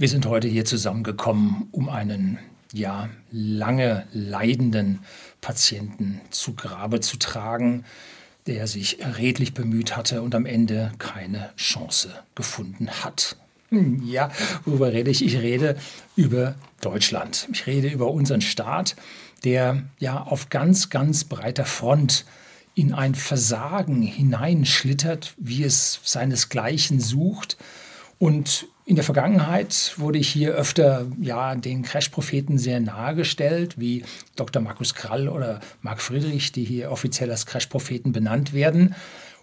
Wir sind heute hier zusammengekommen, um einen ja lange leidenden Patienten zu Grabe zu tragen, der sich redlich bemüht hatte und am Ende keine Chance gefunden hat. Hm, ja, worüber rede ich? Ich rede über Deutschland. Ich rede über unseren Staat, der ja auf ganz, ganz breiter Front in ein Versagen hineinschlittert, wie es seinesgleichen sucht und in der Vergangenheit wurde ich hier öfter ja, den Crash-Propheten sehr nahe gestellt, wie Dr. Markus Krall oder Marc Friedrich, die hier offiziell als Crash-Propheten benannt werden.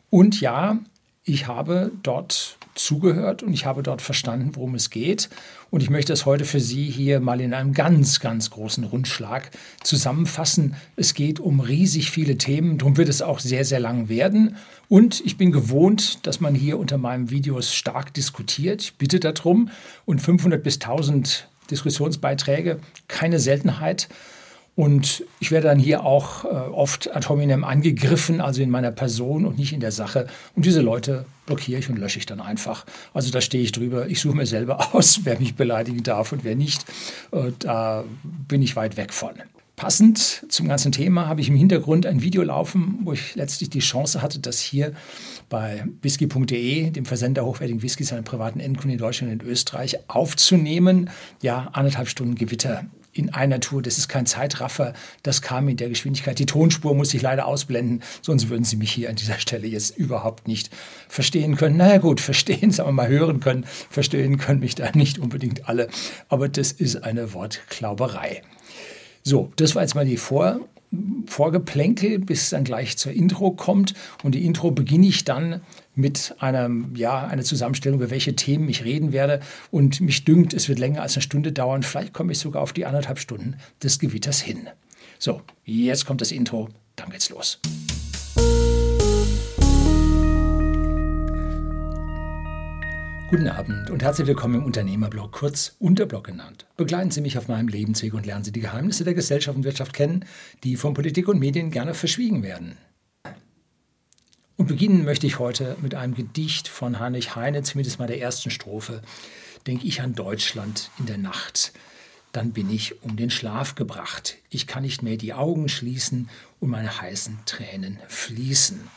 Und ja, ich habe dort zugehört und ich habe dort verstanden, worum es geht. Und ich möchte es heute für Sie hier mal in einem ganz, ganz großen Rundschlag zusammenfassen. Es geht um riesig viele Themen, darum wird es auch sehr, sehr lang werden. Und ich bin gewohnt, dass man hier unter meinen Videos stark diskutiert. Ich bitte darum. Und 500 bis 1000 Diskussionsbeiträge, keine Seltenheit. Und ich werde dann hier auch äh, oft ad hominem angegriffen, also in meiner Person und nicht in der Sache. Und diese Leute blockiere ich und lösche ich dann einfach. Also da stehe ich drüber. Ich suche mir selber aus, wer mich beleidigen darf und wer nicht. Äh, da bin ich weit weg von. Passend zum ganzen Thema habe ich im Hintergrund ein Video laufen, wo ich letztlich die Chance hatte, das hier bei whisky.de, dem Versender hochwertigen Whiskys an privaten Endkunden in Deutschland und in Österreich, aufzunehmen. Ja, anderthalb Stunden Gewitter in einer Tour. Das ist kein Zeitraffer. Das kam in der Geschwindigkeit. Die Tonspur muss ich leider ausblenden, sonst würden Sie mich hier an dieser Stelle jetzt überhaupt nicht verstehen können. Naja gut, verstehen, sagen wir mal hören können. Verstehen können mich da nicht unbedingt alle. Aber das ist eine Wortklauberei. So, das war jetzt mal die Vor Vorgeplänkel, bis es dann gleich zur Intro kommt. Und die Intro beginne ich dann mit einer, ja, einer Zusammenstellung, über welche Themen ich reden werde. Und mich dünkt, es wird länger als eine Stunde dauern. Vielleicht komme ich sogar auf die anderthalb Stunden des Gewitters hin. So, jetzt kommt das Intro. Dann geht's los. Guten Abend und herzlich willkommen im Unternehmerblog, kurz Unterblog genannt. Begleiten Sie mich auf meinem Lebensweg und lernen Sie die Geheimnisse der Gesellschaft und Wirtschaft kennen, die von Politik und Medien gerne verschwiegen werden. Und beginnen möchte ich heute mit einem Gedicht von Heinrich Heine, zumindest mal der ersten Strophe. Denke ich an Deutschland in der Nacht, dann bin ich um den Schlaf gebracht. Ich kann nicht mehr die Augen schließen und meine heißen Tränen fließen.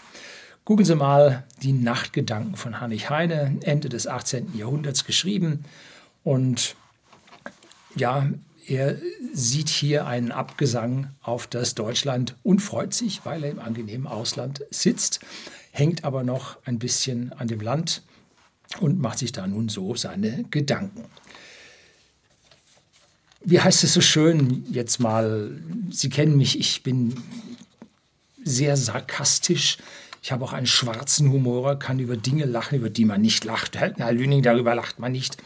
Googeln Sie mal die Nachtgedanken von Heinrich Heine, Ende des 18. Jahrhunderts geschrieben. Und ja, er sieht hier einen Abgesang auf das Deutschland und freut sich, weil er im angenehmen Ausland sitzt, hängt aber noch ein bisschen an dem Land und macht sich da nun so seine Gedanken. Wie heißt es so schön jetzt mal? Sie kennen mich, ich bin sehr sarkastisch. Ich habe auch einen schwarzen Humor, kann über Dinge lachen, über die man nicht lacht. Herr Lüning, darüber lacht man nicht.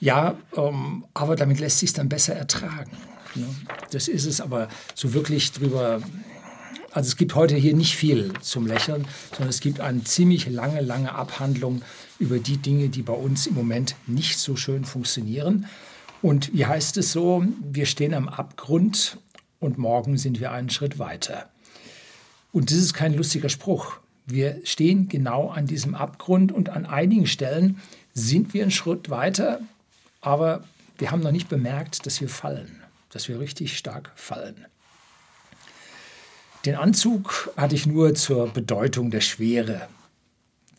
Ja, ähm, aber damit lässt sich dann besser ertragen. Ne? Das ist es, aber so wirklich drüber. Also es gibt heute hier nicht viel zum Lächeln, sondern es gibt eine ziemlich lange, lange Abhandlung über die Dinge, die bei uns im Moment nicht so schön funktionieren. Und wie heißt es so? Wir stehen am Abgrund und morgen sind wir einen Schritt weiter. Und das ist kein lustiger Spruch. Wir stehen genau an diesem Abgrund und an einigen Stellen sind wir einen Schritt weiter, aber wir haben noch nicht bemerkt, dass wir fallen, dass wir richtig stark fallen. Den Anzug hatte ich nur zur Bedeutung der Schwere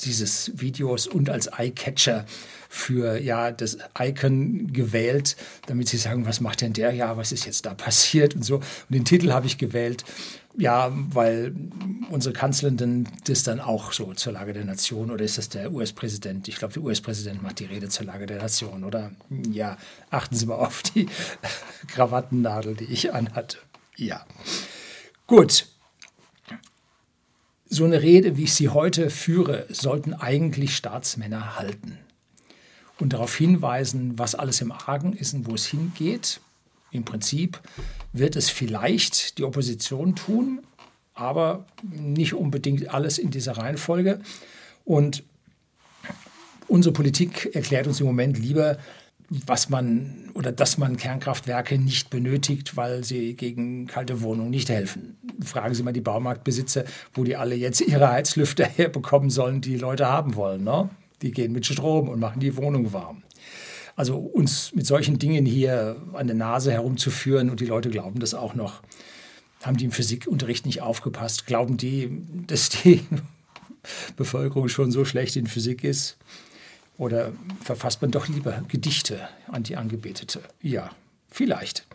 dieses Videos und als Eyecatcher für ja das Icon gewählt, damit sie sagen, was macht denn der? Ja, was ist jetzt da passiert und so. Und den Titel habe ich gewählt, ja, weil unsere Kanzlerin das dann auch so zur Lage der Nation oder ist das der US-Präsident? Ich glaube, der US-Präsident macht die Rede zur Lage der Nation, oder? Ja, achten Sie mal auf die Krawattennadel, die ich anhatte. Ja. Gut. So eine Rede, wie ich sie heute führe, sollten eigentlich Staatsmänner halten und darauf hinweisen, was alles im Argen ist und wo es hingeht. Im Prinzip wird es vielleicht die Opposition tun, aber nicht unbedingt alles in dieser Reihenfolge. Und unsere Politik erklärt uns im Moment lieber, was man oder dass man Kernkraftwerke nicht benötigt, weil sie gegen kalte Wohnungen nicht helfen. Fragen Sie mal die Baumarktbesitzer, wo die alle jetzt ihre Heizlüfter herbekommen sollen, die, die Leute haben wollen. Ne? Die gehen mit Strom und machen die Wohnung warm. Also uns mit solchen Dingen hier an der Nase herumzuführen und die Leute glauben das auch noch. Haben die im Physikunterricht nicht aufgepasst? Glauben die, dass die Bevölkerung schon so schlecht in Physik ist? Oder verfasst man doch lieber Gedichte an die Angebetete? Ja, vielleicht.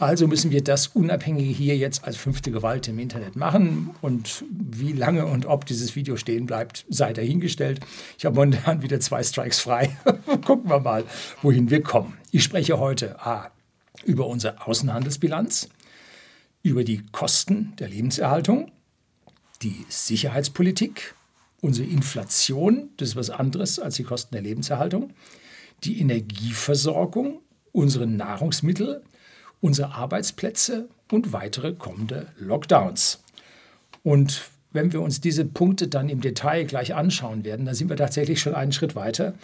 Also müssen wir das Unabhängige hier jetzt als fünfte Gewalt im Internet machen. Und wie lange und ob dieses Video stehen bleibt, sei dahingestellt. Ich habe momentan wieder zwei Strikes frei. Gucken wir mal, wohin wir kommen. Ich spreche heute A, über unsere Außenhandelsbilanz, über die Kosten der Lebenserhaltung, die Sicherheitspolitik, unsere Inflation, das ist was anderes als die Kosten der Lebenserhaltung, die Energieversorgung, unsere Nahrungsmittel, unsere Arbeitsplätze und weitere kommende Lockdowns. Und wenn wir uns diese Punkte dann im Detail gleich anschauen werden, dann sind wir tatsächlich schon einen Schritt weiter.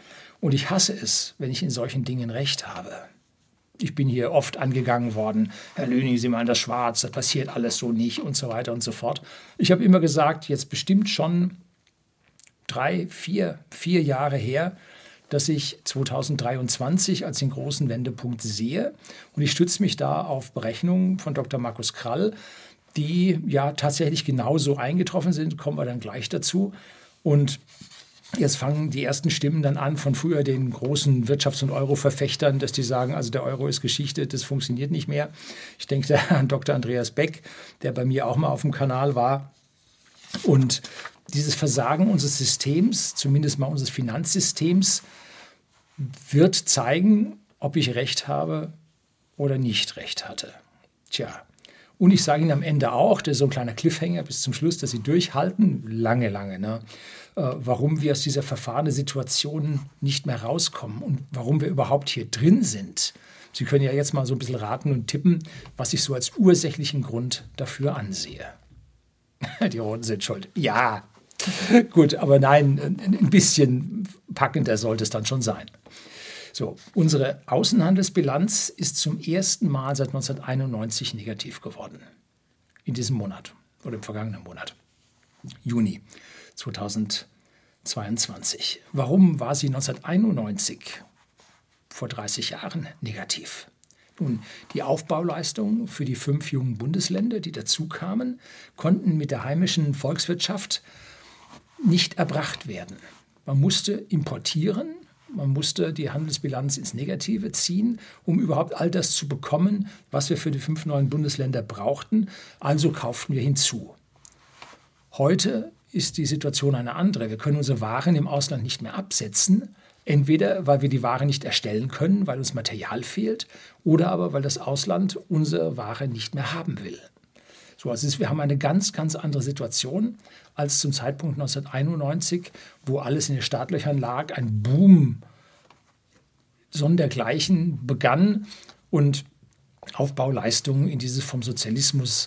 Und ich hasse es, wenn ich in solchen Dingen recht habe. Ich bin hier oft angegangen worden, Herr Lüning, Sie meinen das schwarz, das passiert alles so nicht und so weiter und so fort. Ich habe immer gesagt, jetzt bestimmt schon drei, vier, vier Jahre her, dass ich 2023 als den großen Wendepunkt sehe. Und ich stütze mich da auf Berechnungen von Dr. Markus Krall, die ja tatsächlich genauso eingetroffen sind, kommen wir dann gleich dazu. Und Jetzt fangen die ersten Stimmen dann an von früher den großen Wirtschafts- und Euro-Verfechtern, dass die sagen, also der Euro ist Geschichte, das funktioniert nicht mehr. Ich denke an Dr. Andreas Beck, der bei mir auch mal auf dem Kanal war. Und dieses Versagen unseres Systems, zumindest mal unseres Finanzsystems, wird zeigen, ob ich recht habe oder nicht recht hatte. Tja, und ich sage Ihnen am Ende auch, das ist so ein kleiner Cliffhanger bis zum Schluss, dass Sie durchhalten, lange, lange, ne? Äh, warum wir aus dieser verfahrenen Situation nicht mehr rauskommen und warum wir überhaupt hier drin sind. Sie können ja jetzt mal so ein bisschen raten und tippen, was ich so als ursächlichen Grund dafür ansehe. Die Roten sind schuld. Ja, gut, aber nein, ein bisschen packender sollte es dann schon sein. So, unsere Außenhandelsbilanz ist zum ersten Mal seit 1991 negativ geworden. In diesem Monat oder im vergangenen Monat, Juni 2022. Warum war sie 1991, vor 30 Jahren, negativ? Nun, die Aufbauleistungen für die fünf jungen Bundesländer, die dazukamen, konnten mit der heimischen Volkswirtschaft nicht erbracht werden. Man musste importieren, man musste die Handelsbilanz ins Negative ziehen, um überhaupt all das zu bekommen, was wir für die fünf neuen Bundesländer brauchten. Also kauften wir hinzu. Heute ist die Situation eine andere. Wir können unsere Waren im Ausland nicht mehr absetzen. Entweder weil wir die Ware nicht erstellen können, weil uns Material fehlt, oder aber weil das Ausland unsere Ware nicht mehr haben will. So, also wir haben eine ganz, ganz andere Situation als zum Zeitpunkt 1991, wo alles in den Startlöchern lag, ein Boom sondergleichen begann und Aufbauleistungen in dieses vom Sozialismus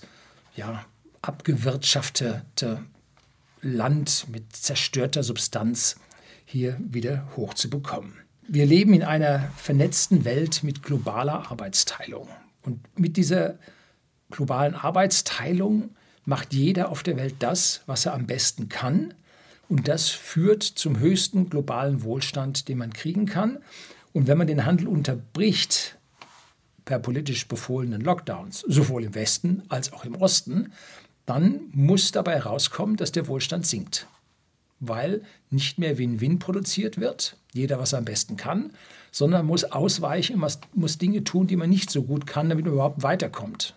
ja, abgewirtschaftete Land mit zerstörter Substanz hier wieder hochzubekommen. Wir leben in einer vernetzten Welt mit globaler Arbeitsteilung. Und mit dieser globalen Arbeitsteilung macht jeder auf der Welt das, was er am besten kann. Und das führt zum höchsten globalen Wohlstand, den man kriegen kann. Und wenn man den Handel unterbricht, per politisch befohlenen Lockdowns, sowohl im Westen als auch im Osten, dann muss dabei herauskommen, dass der Wohlstand sinkt. Weil nicht mehr Win-Win produziert wird, jeder was er am besten kann, sondern muss ausweichen, muss Dinge tun, die man nicht so gut kann, damit man überhaupt weiterkommt.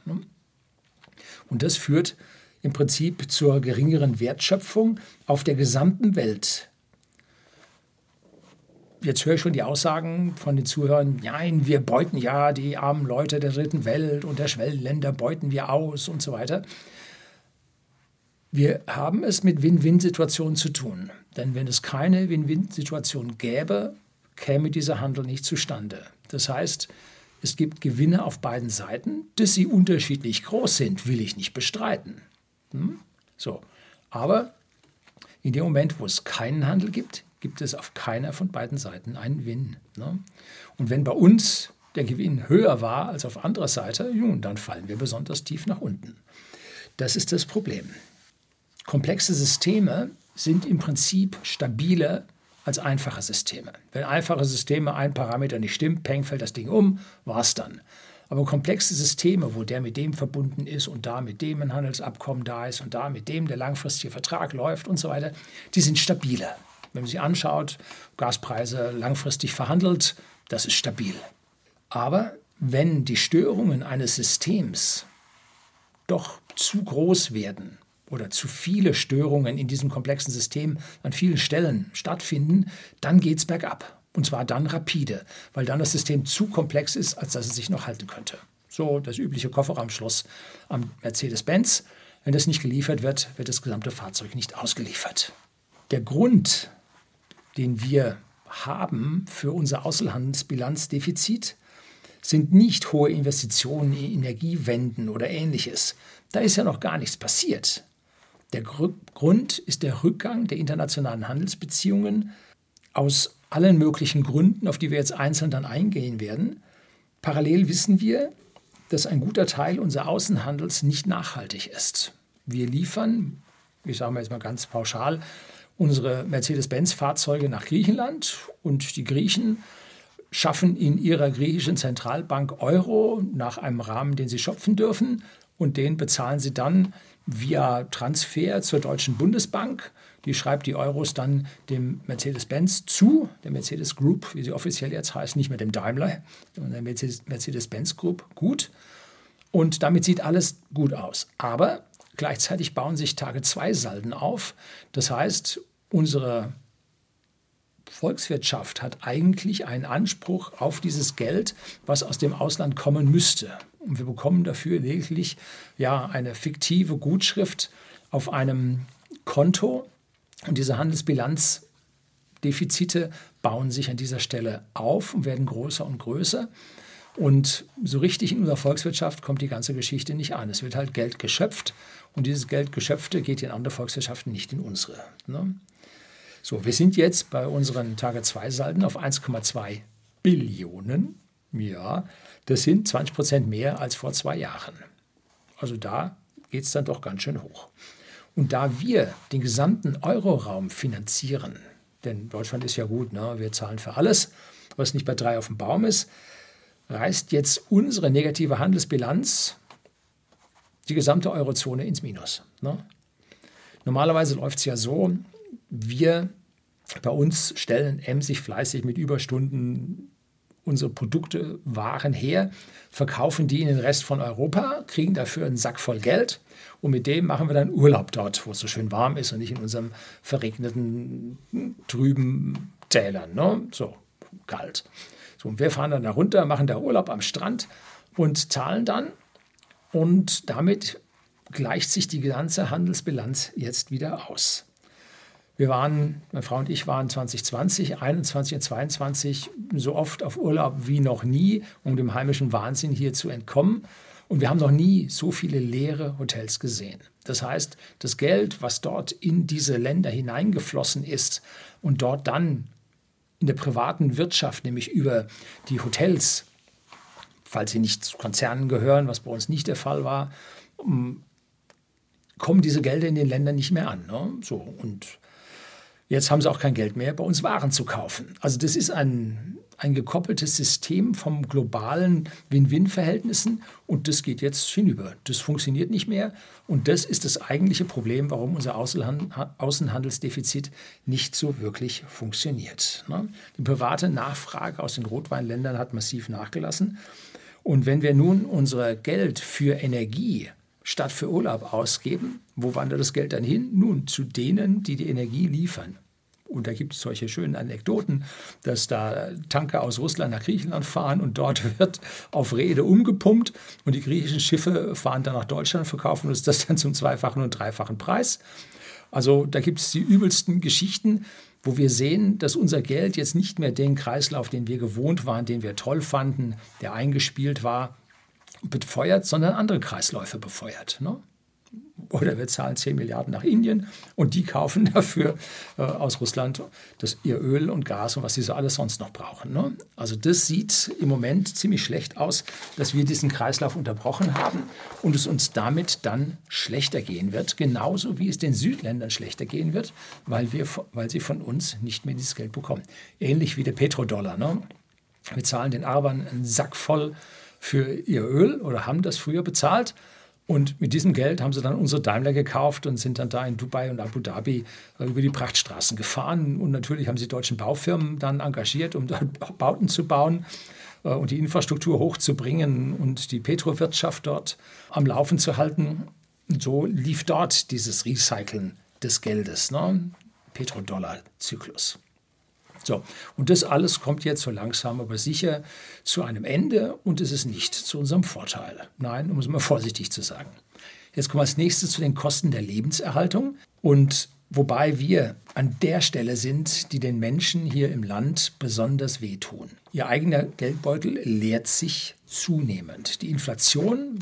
Und das führt im Prinzip zur geringeren Wertschöpfung auf der gesamten Welt. Jetzt höre ich schon die Aussagen von den Zuhörern, nein, wir beuten ja die armen Leute der dritten Welt und der Schwellenländer beuten wir aus und so weiter. Wir haben es mit Win-Win-Situationen zu tun. Denn wenn es keine Win-Win-Situation gäbe, käme dieser Handel nicht zustande. Das heißt, es gibt Gewinne auf beiden Seiten. Dass sie unterschiedlich groß sind, will ich nicht bestreiten. Hm? So. Aber in dem Moment, wo es keinen Handel gibt, gibt es auf keiner von beiden Seiten einen Win. Ne? Und wenn bei uns der Gewinn höher war als auf anderer Seite, nun, dann fallen wir besonders tief nach unten. Das ist das Problem. Komplexe Systeme sind im Prinzip stabiler als einfache Systeme. Wenn einfache Systeme ein Parameter nicht stimmt, peng, fällt das Ding um, war's dann. Aber komplexe Systeme, wo der mit dem verbunden ist und da mit dem ein Handelsabkommen da ist und da mit dem der langfristige Vertrag läuft und so weiter, die sind stabiler. Wenn man sich anschaut, Gaspreise langfristig verhandelt, das ist stabil. Aber wenn die Störungen eines Systems doch zu groß werden oder zu viele Störungen in diesem komplexen System an vielen Stellen stattfinden, dann geht es bergab. Und zwar dann rapide, weil dann das System zu komplex ist, als dass es sich noch halten könnte. So das übliche Kofferraumschloss am Mercedes-Benz. Wenn das nicht geliefert wird, wird das gesamte Fahrzeug nicht ausgeliefert. Der Grund, den wir haben für unser Außenhandelsbilanzdefizit, sind nicht hohe Investitionen in Energiewenden oder ähnliches. Da ist ja noch gar nichts passiert. Der Grund ist der Rückgang der internationalen Handelsbeziehungen aus allen möglichen Gründen, auf die wir jetzt einzeln dann eingehen werden. Parallel wissen wir, dass ein guter Teil unseres Außenhandels nicht nachhaltig ist. Wir liefern, ich sage mal jetzt mal ganz pauschal, unsere Mercedes-Benz-Fahrzeuge nach Griechenland und die Griechen schaffen in ihrer griechischen Zentralbank Euro nach einem Rahmen, den sie schöpfen dürfen und den bezahlen sie dann via Transfer zur Deutschen Bundesbank. Die schreibt die Euros dann dem Mercedes-Benz zu, der Mercedes Group, wie sie offiziell jetzt heißt, nicht mehr dem Daimler, sondern der Mercedes-Benz Group. Gut. Und damit sieht alles gut aus. Aber gleichzeitig bauen sich Tage-2-Salden auf. Das heißt, unsere Volkswirtschaft hat eigentlich einen Anspruch auf dieses Geld, was aus dem Ausland kommen müsste. Und wir bekommen dafür lediglich ja, eine fiktive Gutschrift auf einem Konto. Und diese Handelsbilanzdefizite bauen sich an dieser Stelle auf und werden größer und größer. Und so richtig in unserer Volkswirtschaft kommt die ganze Geschichte nicht an. Es wird halt Geld geschöpft und dieses Geld geschöpfte geht in andere Volkswirtschaften, nicht in unsere. Ne? So, wir sind jetzt bei unseren Tage-2-Salden auf 1,2 Billionen. Ja, das sind 20 Prozent mehr als vor zwei Jahren. Also da geht es dann doch ganz schön hoch. Und da wir den gesamten Euroraum finanzieren, denn Deutschland ist ja gut, ne? wir zahlen für alles, was nicht bei drei auf dem Baum ist, reißt jetzt unsere negative Handelsbilanz die gesamte Eurozone ins Minus. Ne? Normalerweise läuft es ja so, wir bei uns stellen emsig fleißig mit Überstunden unsere Produkte, Waren her, verkaufen die in den Rest von Europa, kriegen dafür einen Sack voll Geld und mit dem machen wir dann Urlaub dort, wo es so schön warm ist und nicht in unserem verregneten, trüben Tälern. Ne? So kalt. So, und wir fahren dann da runter, machen da Urlaub am Strand und zahlen dann und damit gleicht sich die ganze Handelsbilanz jetzt wieder aus. Wir waren, meine Frau und ich waren 2020, 21 und 22 so oft auf Urlaub wie noch nie, um dem heimischen Wahnsinn hier zu entkommen. Und wir haben noch nie so viele leere Hotels gesehen. Das heißt, das Geld, was dort in diese Länder hineingeflossen ist und dort dann in der privaten Wirtschaft, nämlich über die Hotels, falls sie nicht zu Konzernen gehören, was bei uns nicht der Fall war, kommen diese Gelder in den Ländern nicht mehr an. Ne? So, und Jetzt haben sie auch kein Geld mehr, bei uns Waren zu kaufen. Also das ist ein, ein gekoppeltes System vom globalen Win-Win-Verhältnissen und das geht jetzt hinüber. Das funktioniert nicht mehr und das ist das eigentliche Problem, warum unser Außenhandelsdefizit nicht so wirklich funktioniert. Ne? Die private Nachfrage aus den Rotweinländern hat massiv nachgelassen. Und wenn wir nun unser Geld für Energie statt für Urlaub ausgeben, wo wandert das Geld dann hin? Nun, zu denen, die die Energie liefern. Und da gibt es solche schönen Anekdoten, dass da Tanker aus Russland nach Griechenland fahren und dort wird auf Rede umgepumpt und die griechischen Schiffe fahren dann nach Deutschland, verkaufen uns das dann zum zweifachen und dreifachen Preis. Also da gibt es die übelsten Geschichten, wo wir sehen, dass unser Geld jetzt nicht mehr den Kreislauf, den wir gewohnt waren, den wir toll fanden, der eingespielt war, befeuert, sondern andere Kreisläufe befeuert. Ne? Oder wir zahlen 10 Milliarden nach Indien und die kaufen dafür äh, aus Russland das, ihr Öl und Gas und was sie so alles sonst noch brauchen. Ne? Also das sieht im Moment ziemlich schlecht aus, dass wir diesen Kreislauf unterbrochen haben und es uns damit dann schlechter gehen wird, genauso wie es den Südländern schlechter gehen wird, weil, wir, weil sie von uns nicht mehr dieses Geld bekommen. Ähnlich wie der Petrodollar. Ne? Wir zahlen den Arabern einen Sack voll für ihr Öl oder haben das früher bezahlt und mit diesem Geld haben sie dann unsere Daimler gekauft und sind dann da in Dubai und Abu Dhabi äh, über die Prachtstraßen gefahren. Und natürlich haben sie deutschen Baufirmen dann engagiert, um dort Bauten zu bauen äh, und die Infrastruktur hochzubringen und die Petrowirtschaft dort am Laufen zu halten. Und so lief dort dieses Recyceln des Geldes, ne? Petrodollar-Zyklus. So, und das alles kommt jetzt so langsam aber sicher zu einem Ende und es ist nicht zu unserem Vorteil. Nein, um es mal vorsichtig zu sagen. Jetzt kommen wir als nächstes zu den Kosten der Lebenserhaltung und wobei wir an der Stelle sind, die den Menschen hier im Land besonders wehtun. Ihr eigener Geldbeutel leert sich zunehmend. Die Inflation,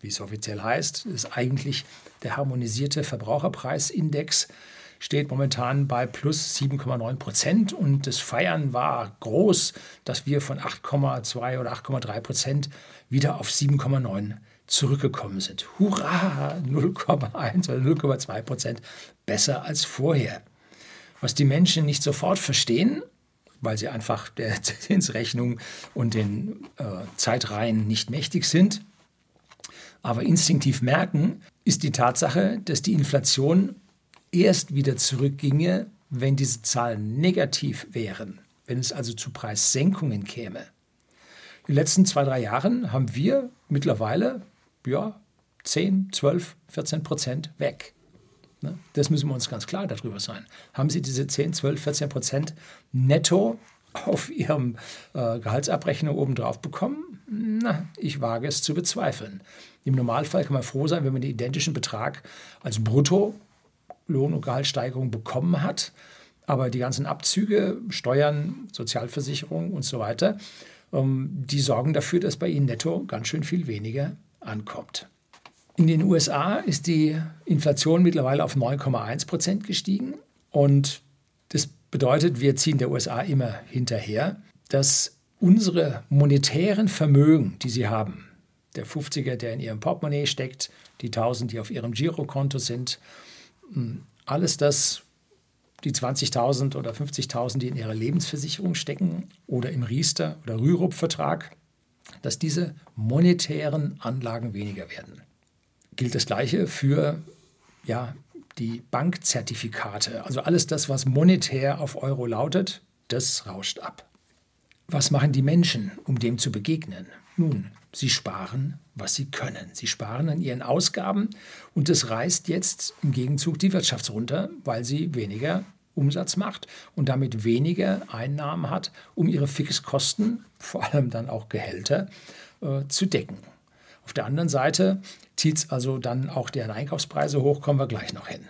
wie es offiziell heißt, ist eigentlich der harmonisierte Verbraucherpreisindex steht momentan bei plus 7,9 Prozent und das Feiern war groß, dass wir von 8,2 oder 8,3 Prozent wieder auf 7,9 zurückgekommen sind. Hurra! 0,1 oder 0,2 Prozent besser als vorher. Was die Menschen nicht sofort verstehen, weil sie einfach der Zinsrechnung und den äh, Zeitreihen nicht mächtig sind, aber instinktiv merken, ist die Tatsache, dass die Inflation erst wieder zurückginge, wenn diese Zahlen negativ wären, wenn es also zu Preissenkungen käme. In den letzten zwei, drei Jahren haben wir mittlerweile ja, 10, 12, 14 Prozent weg. Ne? Das müssen wir uns ganz klar darüber sein. Haben Sie diese 10, 12, 14 Prozent netto auf Ihrem äh, Gehaltsabrechner obendrauf bekommen? Na, ich wage es zu bezweifeln. Im Normalfall kann man froh sein, wenn man den identischen Betrag als Brutto Lohn- und Gehaltssteigerung bekommen hat. Aber die ganzen Abzüge, Steuern, Sozialversicherung und so weiter, ähm, die sorgen dafür, dass bei ihnen netto ganz schön viel weniger ankommt. In den USA ist die Inflation mittlerweile auf 9,1 Prozent gestiegen. Und das bedeutet, wir ziehen der USA immer hinterher, dass unsere monetären Vermögen, die sie haben, der 50er, der in ihrem Portemonnaie steckt, die 1000, die auf ihrem Girokonto sind, alles das, die 20.000 oder 50.000, die in ihrer Lebensversicherung stecken oder im Riester- oder Rürup-Vertrag, dass diese monetären Anlagen weniger werden. Gilt das Gleiche für ja, die Bankzertifikate. Also alles das, was monetär auf Euro lautet, das rauscht ab. Was machen die Menschen, um dem zu begegnen? Nun, sie sparen was sie können. Sie sparen an ihren Ausgaben und das reißt jetzt im Gegenzug die Wirtschaft runter, weil sie weniger Umsatz macht und damit weniger Einnahmen hat, um ihre Fixkosten, vor allem dann auch Gehälter, äh, zu decken. Auf der anderen Seite zieht es also dann auch deren Einkaufspreise hoch, kommen wir gleich noch hin.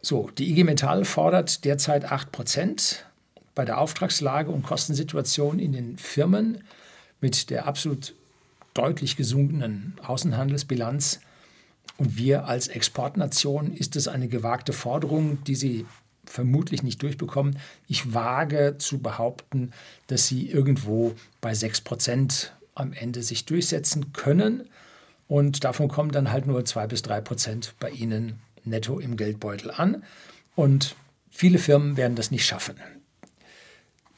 So, die IG Metall fordert derzeit 8 Prozent bei der Auftragslage und Kostensituation in den Firmen mit der absolut deutlich gesunkenen Außenhandelsbilanz. Und wir als Exportnation ist es eine gewagte Forderung, die sie vermutlich nicht durchbekommen. Ich wage zu behaupten, dass sie irgendwo bei 6 Prozent am Ende sich durchsetzen können. Und davon kommen dann halt nur 2 bis 3 Prozent bei Ihnen netto im Geldbeutel an. Und viele Firmen werden das nicht schaffen.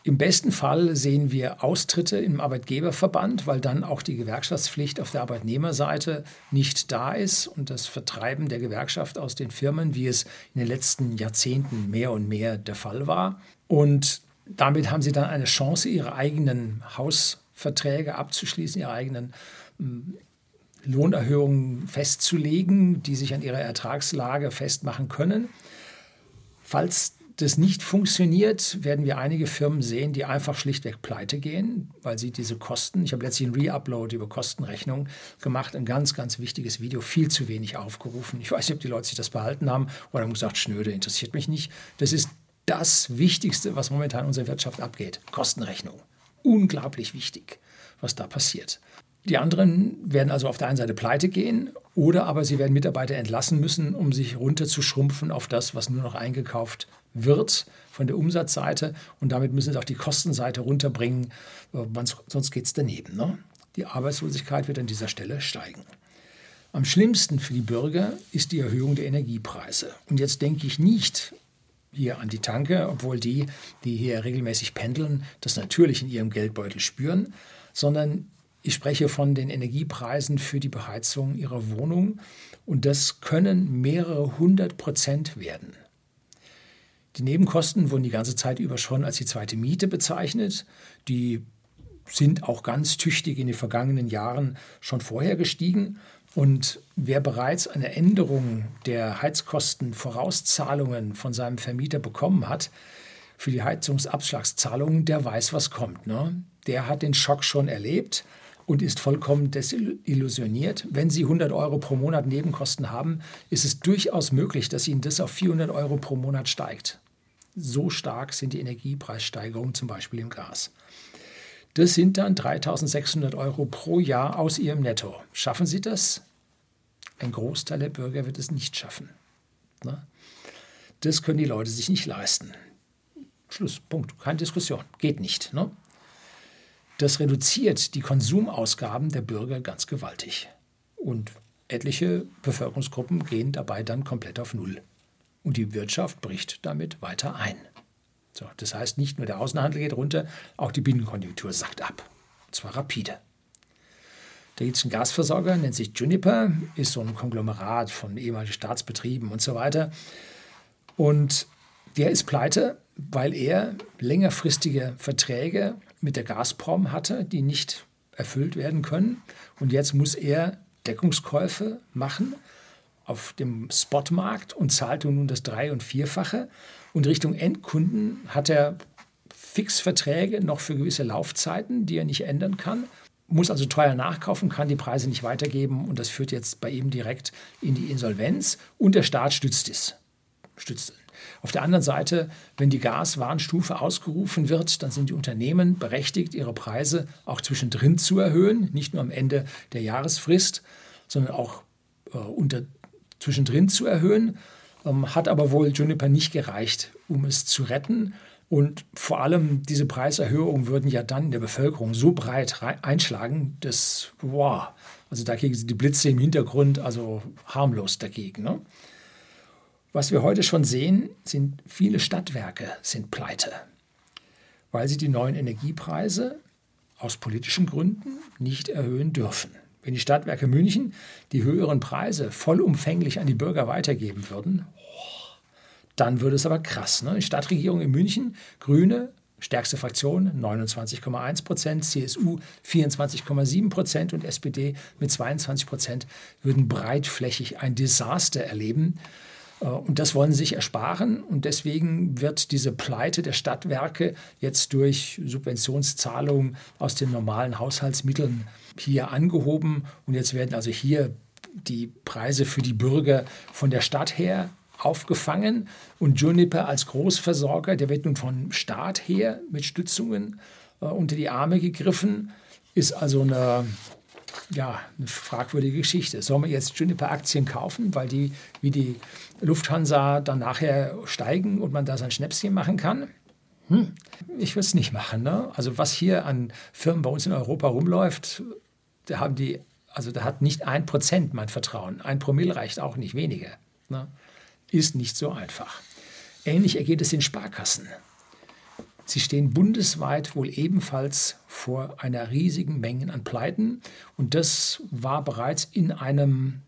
Im besten Fall sehen wir Austritte im Arbeitgeberverband, weil dann auch die Gewerkschaftspflicht auf der Arbeitnehmerseite nicht da ist und das Vertreiben der Gewerkschaft aus den Firmen, wie es in den letzten Jahrzehnten mehr und mehr der Fall war. Und damit haben sie dann eine Chance, ihre eigenen Hausverträge abzuschließen, ihre eigenen hm, Lohnerhöhungen festzulegen, die sich an ihrer Ertragslage festmachen können. Falls das nicht funktioniert, werden wir einige Firmen sehen, die einfach schlichtweg pleite gehen, weil sie diese Kosten, ich habe letztlich einen Re-Upload über Kostenrechnung gemacht, ein ganz, ganz wichtiges Video, viel zu wenig aufgerufen. Ich weiß nicht, ob die Leute sich das behalten haben oder haben gesagt, schnöde, interessiert mich nicht. Das ist das Wichtigste, was momentan in unserer Wirtschaft abgeht. Kostenrechnung. Unglaublich wichtig, was da passiert. Die anderen werden also auf der einen Seite pleite gehen oder aber sie werden Mitarbeiter entlassen müssen, um sich runterzuschrumpfen auf das, was nur noch eingekauft wird von der Umsatzseite. Und damit müssen sie auch die Kostenseite runterbringen, äh, sonst geht es daneben. Ne? Die Arbeitslosigkeit wird an dieser Stelle steigen. Am schlimmsten für die Bürger ist die Erhöhung der Energiepreise. Und jetzt denke ich nicht hier an die Tanke, obwohl die, die hier regelmäßig pendeln, das natürlich in ihrem Geldbeutel spüren, sondern ich spreche von den Energiepreisen für die Beheizung Ihrer Wohnung und das können mehrere hundert Prozent werden. Die Nebenkosten wurden die ganze Zeit über schon als die zweite Miete bezeichnet. Die sind auch ganz tüchtig in den vergangenen Jahren schon vorher gestiegen. Und wer bereits eine Änderung der Heizkostenvorauszahlungen von seinem Vermieter bekommen hat, für die Heizungsabschlagszahlungen, der weiß, was kommt. Ne? Der hat den Schock schon erlebt und ist vollkommen desillusioniert. Wenn Sie 100 Euro pro Monat Nebenkosten haben, ist es durchaus möglich, dass Ihnen das auf 400 Euro pro Monat steigt. So stark sind die Energiepreissteigerungen zum Beispiel im Gas. Das sind dann 3600 Euro pro Jahr aus Ihrem Netto. Schaffen Sie das? Ein Großteil der Bürger wird es nicht schaffen. Ne? Das können die Leute sich nicht leisten. Schluss, Punkt. Keine Diskussion. Geht nicht. Ne? Das reduziert die Konsumausgaben der Bürger ganz gewaltig. Und etliche Bevölkerungsgruppen gehen dabei dann komplett auf Null. Und die Wirtschaft bricht damit weiter ein. So, das heißt, nicht nur der Außenhandel geht runter, auch die Binnenkonjunktur sackt ab. Und zwar rapide. Da gibt es einen Gasversorger, nennt sich Juniper, ist so ein Konglomerat von ehemaligen Staatsbetrieben und so weiter. Und der ist pleite, weil er längerfristige Verträge mit der Gazprom hatte, die nicht erfüllt werden können. Und jetzt muss er Deckungskäufe machen auf dem Spotmarkt und zahlt nun das Drei- und Vierfache. Und Richtung Endkunden hat er Fixverträge noch für gewisse Laufzeiten, die er nicht ändern kann. Muss also teuer nachkaufen, kann die Preise nicht weitergeben und das führt jetzt bei ihm direkt in die Insolvenz und der Staat stützt es. Stützt auf der anderen Seite, wenn die Gaswarnstufe ausgerufen wird, dann sind die Unternehmen berechtigt, ihre Preise auch zwischendrin zu erhöhen, nicht nur am Ende der Jahresfrist, sondern auch äh, unter, zwischendrin zu erhöhen. Ähm, hat aber wohl Juniper nicht gereicht, um es zu retten. Und vor allem diese Preiserhöhungen würden ja dann in der Bevölkerung so breit einschlagen, dass, wow, also dagegen sind die Blitze im Hintergrund, also harmlos dagegen. Ne? Was wir heute schon sehen, sind viele Stadtwerke sind pleite, weil sie die neuen Energiepreise aus politischen Gründen nicht erhöhen dürfen. Wenn die Stadtwerke München die höheren Preise vollumfänglich an die Bürger weitergeben würden, dann würde es aber krass. Ne? Die Stadtregierung in München, Grüne, stärkste Fraktion 29,1 Prozent, CSU 24,7 Prozent und SPD mit 22 Prozent würden breitflächig ein Desaster erleben. Äh, und das wollen sie sich ersparen. Und deswegen wird diese Pleite der Stadtwerke jetzt durch Subventionszahlungen aus den normalen Haushaltsmitteln hier angehoben. Und jetzt werden also hier die Preise für die Bürger von der Stadt her aufgefangen. Und Juniper als Großversorger, der wird nun vom Staat her mit Stützungen äh, unter die Arme gegriffen. Ist also eine ja, eine fragwürdige Geschichte. Soll man jetzt Juniper-Aktien kaufen, weil die wie die Lufthansa dann nachher steigen und man da sein Schnäpschen machen kann? Hm. Ich würde es nicht machen. Ne? Also was hier an Firmen bei uns in Europa rumläuft, da haben die, also da hat nicht ein Prozent mein Vertrauen. Ein Promille reicht auch nicht weniger. Ne? Ist nicht so einfach. Ähnlich ergeht es den Sparkassen. Sie stehen bundesweit wohl ebenfalls vor einer riesigen Menge an Pleiten. Und das war bereits in einem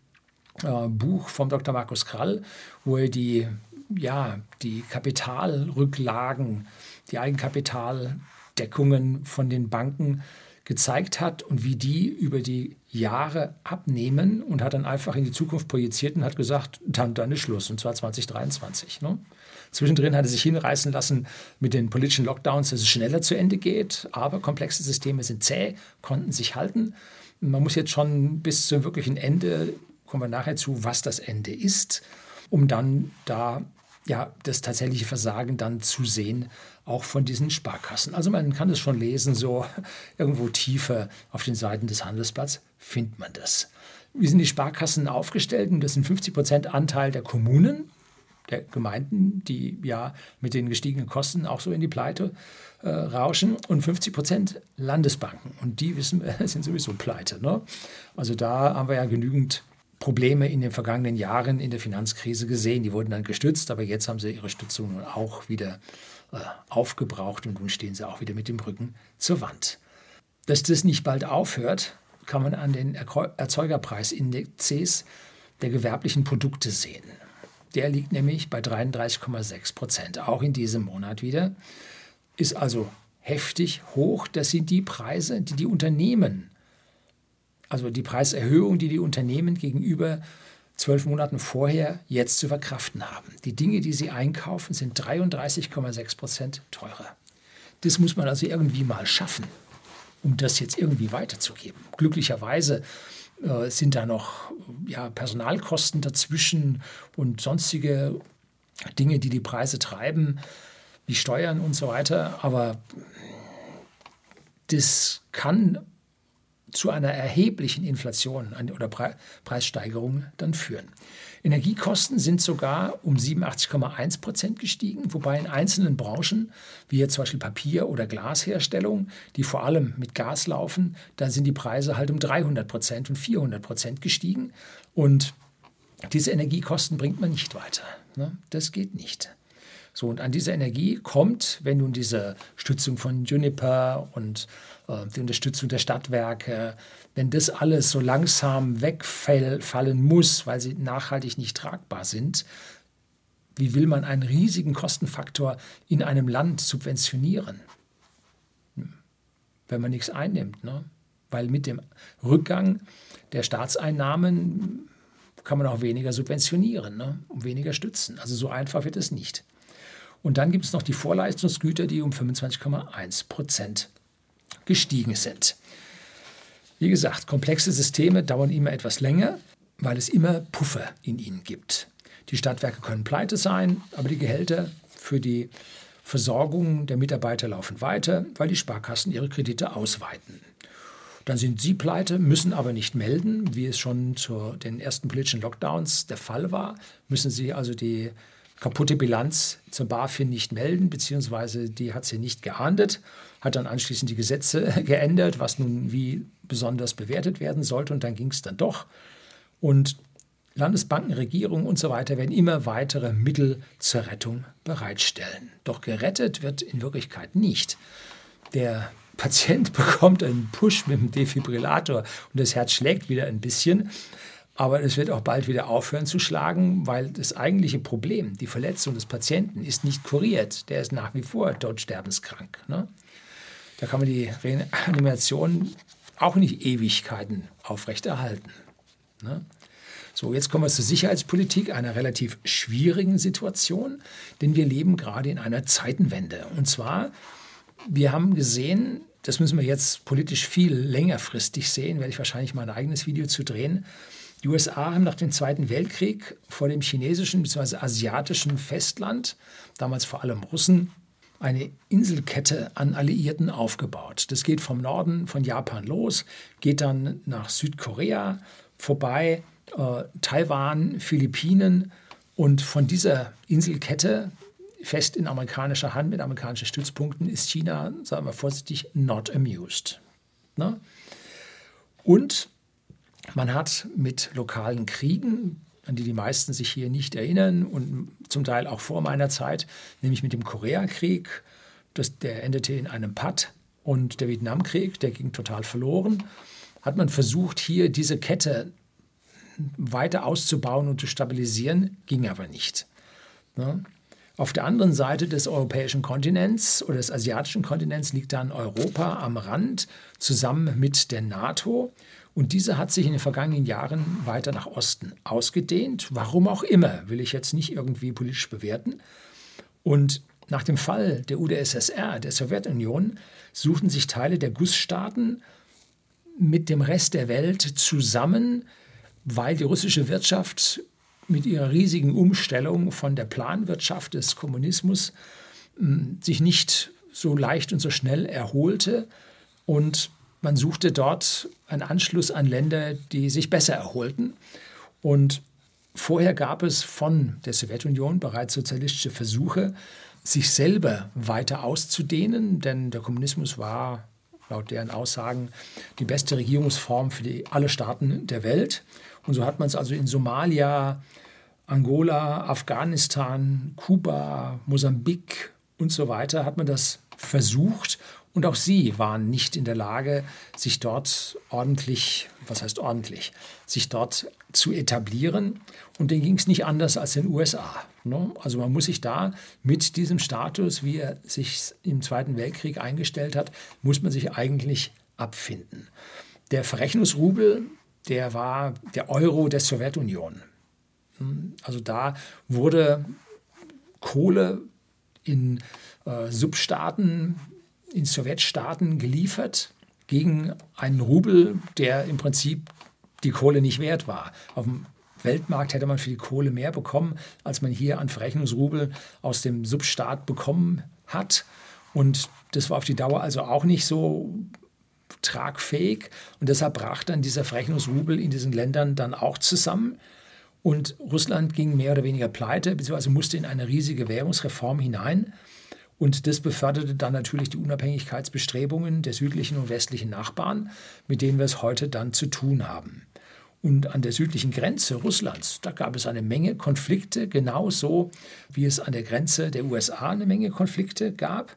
äh, Buch vom Dr. Markus Krall, wo er die, ja, die Kapitalrücklagen, die Eigenkapitaldeckungen von den Banken gezeigt hat und wie die über die Jahre abnehmen und hat dann einfach in die Zukunft projiziert und hat gesagt, dann, dann ist Schluss, und zwar 2023. Ne? Zwischendrin hat er sich hinreißen lassen mit den politischen Lockdowns, dass es schneller zu Ende geht, aber komplexe Systeme sind zäh, konnten sich halten. Man muss jetzt schon bis zum wirklichen Ende, kommen wir nachher zu, was das Ende ist, um dann da ja, das tatsächliche Versagen dann zu sehen, auch von diesen Sparkassen. Also man kann es schon lesen, so irgendwo tiefer auf den Seiten des Handelsblatts findet man das. Wie sind die Sparkassen aufgestellt? das sind 50 Prozent Anteil der Kommunen, der Gemeinden, die ja mit den gestiegenen Kosten auch so in die Pleite äh, rauschen, und 50 Prozent Landesbanken. Und die wissen wir, sind sowieso pleite. Ne? Also da haben wir ja genügend Probleme in den vergangenen Jahren in der Finanzkrise gesehen. Die wurden dann gestützt, aber jetzt haben sie ihre Stützung nun auch wieder äh, aufgebraucht und nun stehen sie auch wieder mit dem Rücken zur Wand. Dass das nicht bald aufhört, kann man an den Erzeugerpreisindizes der gewerblichen Produkte sehen. Der liegt nämlich bei 33,6 Prozent, auch in diesem Monat wieder. Ist also heftig hoch. Das sind die Preise, die die Unternehmen, also die Preiserhöhung, die die Unternehmen gegenüber zwölf Monaten vorher jetzt zu verkraften haben. Die Dinge, die sie einkaufen, sind 33,6 Prozent teurer. Das muss man also irgendwie mal schaffen, um das jetzt irgendwie weiterzugeben. Glücklicherweise äh, sind da noch ja, Personalkosten dazwischen und sonstige Dinge, die die Preise treiben, wie Steuern und so weiter. Aber das kann zu einer erheblichen Inflation oder Preissteigerung dann führen. Energiekosten sind sogar um 87,1 Prozent gestiegen, wobei in einzelnen Branchen, wie jetzt zum Beispiel Papier- oder Glasherstellung, die vor allem mit Gas laufen, da sind die Preise halt um 300 Prozent und 400 Prozent gestiegen. Und diese Energiekosten bringt man nicht weiter. Ne? Das geht nicht. So, und an diese Energie kommt, wenn nun diese Stützung von Juniper und äh, die Unterstützung der Stadtwerke, wenn das alles so langsam wegfallen muss, weil sie nachhaltig nicht tragbar sind, wie will man einen riesigen Kostenfaktor in einem Land subventionieren? Hm. Wenn man nichts einnimmt. Ne? Weil mit dem Rückgang der Staatseinnahmen kann man auch weniger subventionieren ne? und weniger stützen. Also so einfach wird es nicht. Und dann gibt es noch die Vorleistungsgüter, die um 25,1 Prozent gestiegen sind. Wie gesagt, komplexe Systeme dauern immer etwas länger, weil es immer Puffer in ihnen gibt. Die Stadtwerke können pleite sein, aber die Gehälter für die Versorgung der Mitarbeiter laufen weiter, weil die Sparkassen ihre Kredite ausweiten. Dann sind sie pleite, müssen aber nicht melden, wie es schon zu den ersten politischen Lockdowns der Fall war. Müssen sie also die kaputte Bilanz zur BaFin nicht melden, beziehungsweise die hat sie nicht geahndet, hat dann anschließend die Gesetze geändert, was nun wie besonders bewertet werden sollte und dann ging es dann doch. Und Landesbanken, Regierungen und so weiter werden immer weitere Mittel zur Rettung bereitstellen. Doch gerettet wird in Wirklichkeit nicht. Der Patient bekommt einen Push mit dem Defibrillator und das Herz schlägt wieder ein bisschen. Aber es wird auch bald wieder aufhören zu schlagen, weil das eigentliche Problem, die Verletzung des Patienten, ist nicht kuriert. Der ist nach wie vor todsterbenskrank. Ne? Da kann man die Reanimation auch nicht Ewigkeiten aufrechterhalten. Ne? So, jetzt kommen wir zur Sicherheitspolitik, einer relativ schwierigen Situation, denn wir leben gerade in einer Zeitenwende. Und zwar, wir haben gesehen, das müssen wir jetzt politisch viel längerfristig sehen, werde ich wahrscheinlich mal ein eigenes Video zu drehen, die USA haben nach dem Zweiten Weltkrieg vor dem chinesischen bzw. asiatischen Festland, damals vor allem Russen, eine Inselkette an Alliierten aufgebaut. Das geht vom Norden von Japan los, geht dann nach Südkorea vorbei, äh, Taiwan, Philippinen und von dieser Inselkette fest in amerikanischer Hand mit amerikanischen Stützpunkten ist China, sagen wir vorsichtig, not amused. Ne? Und man hat mit lokalen Kriegen, an die die meisten sich hier nicht erinnern und zum Teil auch vor meiner Zeit, nämlich mit dem Koreakrieg, das, der endete in einem Patt und der Vietnamkrieg, der ging total verloren, hat man versucht, hier diese Kette weiter auszubauen und zu stabilisieren, ging aber nicht. Ne? Auf der anderen Seite des europäischen Kontinents oder des asiatischen Kontinents liegt dann Europa am Rand zusammen mit der NATO. Und diese hat sich in den vergangenen Jahren weiter nach Osten ausgedehnt. Warum auch immer, will ich jetzt nicht irgendwie politisch bewerten. Und nach dem Fall der UdSSR, der Sowjetunion, suchten sich Teile der Gussstaaten mit dem Rest der Welt zusammen, weil die russische Wirtschaft mit ihrer riesigen Umstellung von der Planwirtschaft des Kommunismus hm, sich nicht so leicht und so schnell erholte und man suchte dort einen Anschluss an Länder, die sich besser erholten. Und vorher gab es von der Sowjetunion bereits sozialistische Versuche, sich selber weiter auszudehnen, denn der Kommunismus war laut deren Aussagen die beste Regierungsform für die, alle Staaten der Welt. Und so hat man es also in Somalia, Angola, Afghanistan, Kuba, Mosambik und so weiter, hat man das versucht und auch sie waren nicht in der Lage, sich dort ordentlich, was heißt ordentlich, sich dort zu etablieren. Und denen ging es nicht anders als den USA. Ne? Also man muss sich da mit diesem Status, wie er sich im Zweiten Weltkrieg eingestellt hat, muss man sich eigentlich abfinden. Der Verrechnungsrubel, der war der Euro der Sowjetunion. Also da wurde Kohle in äh, Substaaten in Sowjetstaaten geliefert gegen einen Rubel, der im Prinzip die Kohle nicht wert war. Auf dem Weltmarkt hätte man für die Kohle mehr bekommen, als man hier an Verrechnungsrubel aus dem Substaat bekommen hat. Und das war auf die Dauer also auch nicht so tragfähig. Und deshalb brach dann dieser Verrechnungsrubel in diesen Ländern dann auch zusammen. Und Russland ging mehr oder weniger pleite, beziehungsweise musste in eine riesige Währungsreform hinein. Und das beförderte dann natürlich die Unabhängigkeitsbestrebungen der südlichen und westlichen Nachbarn, mit denen wir es heute dann zu tun haben. Und an der südlichen Grenze Russlands, da gab es eine Menge Konflikte, genauso wie es an der Grenze der USA eine Menge Konflikte gab.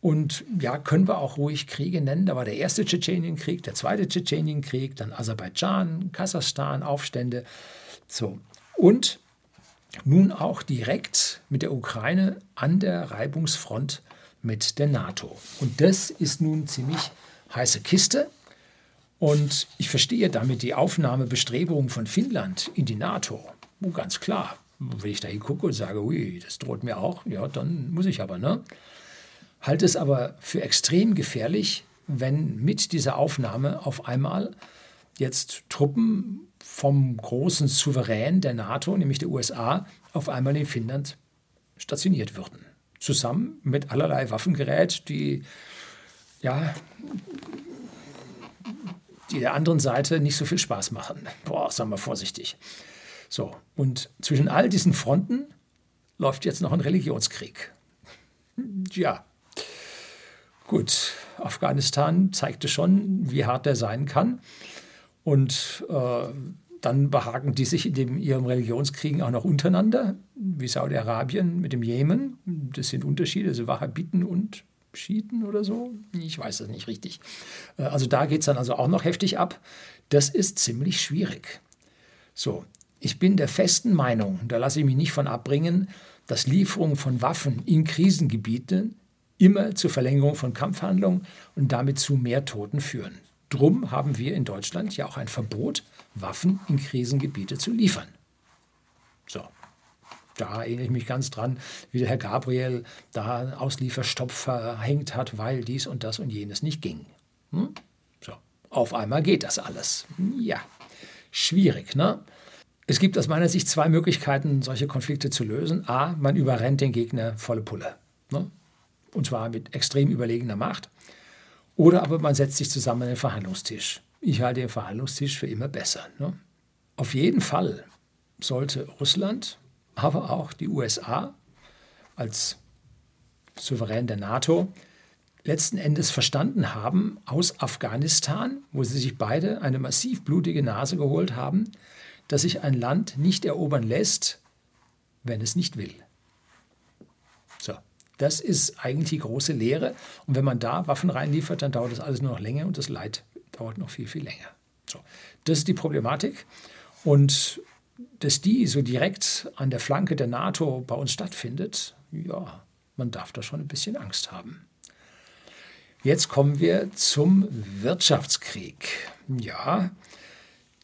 Und ja, können wir auch ruhig Kriege nennen. Da war der erste Tschetschenienkrieg, der zweite Tschetschenienkrieg, dann Aserbaidschan, Kasachstan, Aufstände. So. Und nun auch direkt mit der Ukraine an der Reibungsfront mit der NATO. Und das ist nun ziemlich heiße Kiste. Und ich verstehe damit die Aufnahmebestrebungen von Finnland in die NATO. Oh, ganz klar. Wenn ich da hingucke und sage, ui, das droht mir auch, ja, dann muss ich aber, ne? Halte es aber für extrem gefährlich, wenn mit dieser Aufnahme auf einmal jetzt Truppen vom großen Souverän der NATO, nämlich der USA, auf einmal in Finnland stationiert würden. Zusammen mit allerlei Waffengerät, die ja, die der anderen Seite nicht so viel Spaß machen. Boah, sagen wir vorsichtig. So, und zwischen all diesen Fronten läuft jetzt noch ein Religionskrieg. Ja, gut, Afghanistan zeigte schon, wie hart der sein kann. Und äh, dann behaken die sich in dem, ihrem Religionskriegen auch noch untereinander, wie Saudi-Arabien mit dem Jemen. Das sind Unterschiede, also Wahhabiten und Schiiten oder so. Ich weiß das nicht richtig. Äh, also da geht es dann also auch noch heftig ab. Das ist ziemlich schwierig. So, ich bin der festen Meinung, da lasse ich mich nicht von abbringen, dass Lieferungen von Waffen in Krisengebiete immer zur Verlängerung von Kampfhandlungen und damit zu mehr Toten führen. Drum haben wir in Deutschland ja auch ein Verbot, Waffen in Krisengebiete zu liefern. So. Da erinnere ich mich ganz dran, wie der Herr Gabriel da einen Auslieferstopp verhängt hat, weil dies und das und jenes nicht ging. Hm? So. Auf einmal geht das alles. Ja, schwierig, ne? Es gibt aus meiner Sicht zwei Möglichkeiten, solche Konflikte zu lösen. A, man überrennt den Gegner volle Pulle. Ne? Und zwar mit extrem überlegener Macht. Oder aber man setzt sich zusammen an den Verhandlungstisch. Ich halte den Verhandlungstisch für immer besser. Ne? Auf jeden Fall sollte Russland, aber auch die USA als Souverän der NATO letzten Endes verstanden haben aus Afghanistan, wo sie sich beide eine massiv blutige Nase geholt haben, dass sich ein Land nicht erobern lässt, wenn es nicht will. Das ist eigentlich die große Lehre. Und wenn man da Waffen reinliefert, dann dauert das alles nur noch länger und das Leid dauert noch viel, viel länger. So. Das ist die Problematik. Und dass die so direkt an der Flanke der NATO bei uns stattfindet, ja, man darf da schon ein bisschen Angst haben. Jetzt kommen wir zum Wirtschaftskrieg. Ja,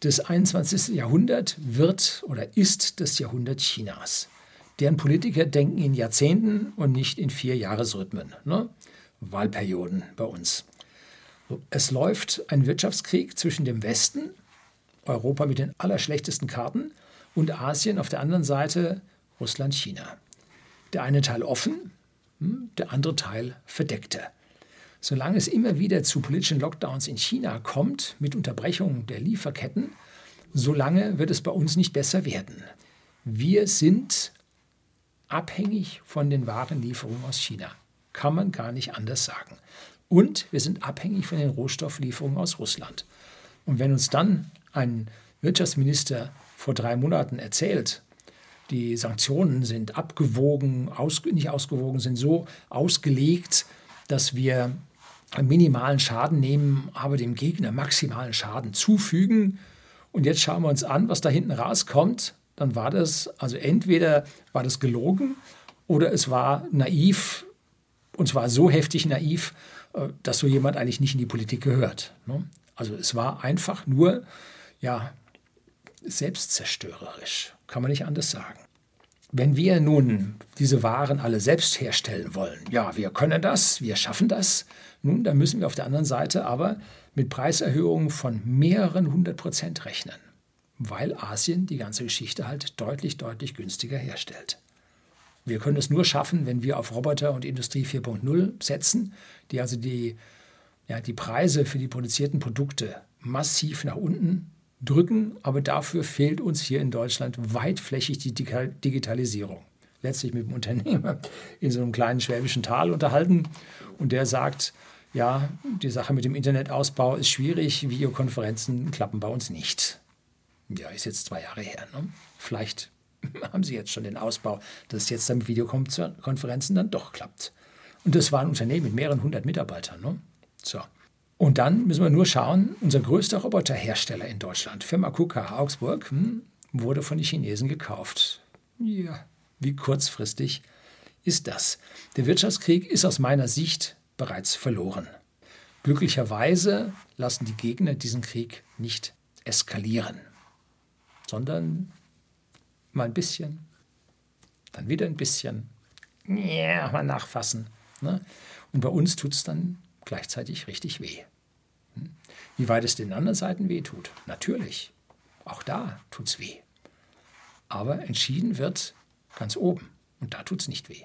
das 21. Jahrhundert wird oder ist das Jahrhundert Chinas. Deren Politiker denken in Jahrzehnten und nicht in vier Jahresrhythmen. Ne? Wahlperioden bei uns. Es läuft ein Wirtschaftskrieg zwischen dem Westen, Europa mit den allerschlechtesten Karten, und Asien auf der anderen Seite Russland, China. Der eine Teil offen, hm, der andere Teil verdeckte. Solange es immer wieder zu politischen Lockdowns in China kommt, mit Unterbrechung der Lieferketten, solange wird es bei uns nicht besser werden. Wir sind abhängig von den Warenlieferungen aus China. Kann man gar nicht anders sagen. Und wir sind abhängig von den Rohstofflieferungen aus Russland. Und wenn uns dann ein Wirtschaftsminister vor drei Monaten erzählt, die Sanktionen sind abgewogen, aus, nicht ausgewogen, sind so ausgelegt, dass wir minimalen Schaden nehmen, aber dem Gegner maximalen Schaden zufügen. Und jetzt schauen wir uns an, was da hinten rauskommt. Dann war das, also entweder war das gelogen oder es war naiv, und zwar so heftig naiv, äh, dass so jemand eigentlich nicht in die Politik gehört. Ne? Also es war einfach nur, ja, selbstzerstörerisch, kann man nicht anders sagen. Wenn wir nun diese Waren alle selbst herstellen wollen, ja, wir können das, wir schaffen das, nun, dann müssen wir auf der anderen Seite aber mit Preiserhöhungen von mehreren hundert Prozent rechnen, weil Asien die ganze Geschichte halt deutlich, deutlich günstiger herstellt. Wir können es nur schaffen, wenn wir auf Roboter und Industrie 4.0 setzen, die also die, ja, die Preise für die produzierten Produkte massiv nach unten drücken, aber dafür fehlt uns hier in Deutschland weitflächig die Digitalisierung. Letztlich mit dem Unternehmer in so einem kleinen schwäbischen Tal unterhalten und der sagt, ja, die Sache mit dem Internetausbau ist schwierig, Videokonferenzen klappen bei uns nicht. Ja, ist jetzt zwei Jahre her. Ne? Vielleicht haben sie jetzt schon den Ausbau, dass es jetzt dann mit Videokonferenzen dann doch klappt. Und das war ein Unternehmen mit mehreren hundert Mitarbeitern. Ne? So. Und dann müssen wir nur schauen, unser größter Roboterhersteller in Deutschland, Firma KUKA Augsburg, hm, wurde von den Chinesen gekauft. Ja, wie kurzfristig ist das? Der Wirtschaftskrieg ist aus meiner Sicht bereits verloren. Glücklicherweise lassen die Gegner diesen Krieg nicht eskalieren, sondern mal ein bisschen, dann wieder ein bisschen, mal nachfassen. Ne? Und bei uns tut es dann gleichzeitig richtig weh. Hm? Wie weit es den anderen Seiten weh tut, natürlich. Auch da tut es weh. Aber entschieden wird ganz oben. Und da tut es nicht weh.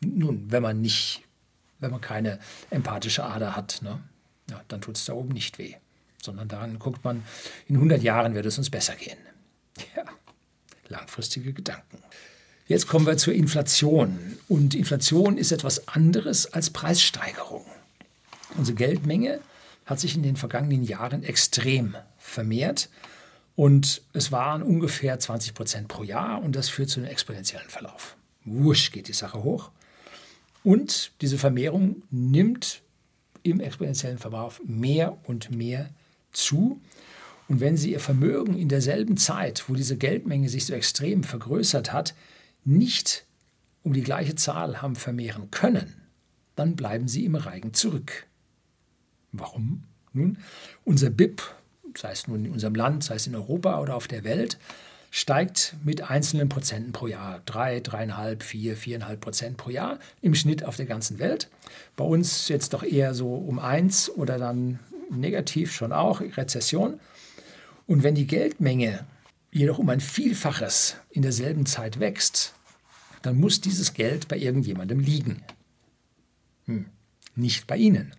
Nun, wenn man nicht, wenn man keine empathische Ader hat, ne? ja, dann tut es da oben nicht weh. Sondern dann guckt man, in 100 Jahren wird es uns besser gehen. Langfristige Gedanken. Jetzt kommen wir zur Inflation. Und Inflation ist etwas anderes als Preissteigerung. Unsere Geldmenge hat sich in den vergangenen Jahren extrem vermehrt und es waren ungefähr 20 Prozent pro Jahr und das führt zu einem exponentiellen Verlauf. Wusch geht die Sache hoch und diese Vermehrung nimmt im exponentiellen Verlauf mehr und mehr zu. Und wenn Sie Ihr Vermögen in derselben Zeit, wo diese Geldmenge sich so extrem vergrößert hat, nicht um die gleiche Zahl haben vermehren können, dann bleiben Sie im Reigen zurück. Warum? Nun, unser BIP, sei es nun in unserem Land, sei es in Europa oder auf der Welt, steigt mit einzelnen Prozenten pro Jahr. Drei, dreieinhalb, vier, viereinhalb Prozent pro Jahr im Schnitt auf der ganzen Welt. Bei uns jetzt doch eher so um eins oder dann negativ schon auch, Rezession. Und wenn die Geldmenge jedoch um ein Vielfaches in derselben Zeit wächst, dann muss dieses Geld bei irgendjemandem liegen. Hm. Nicht bei Ihnen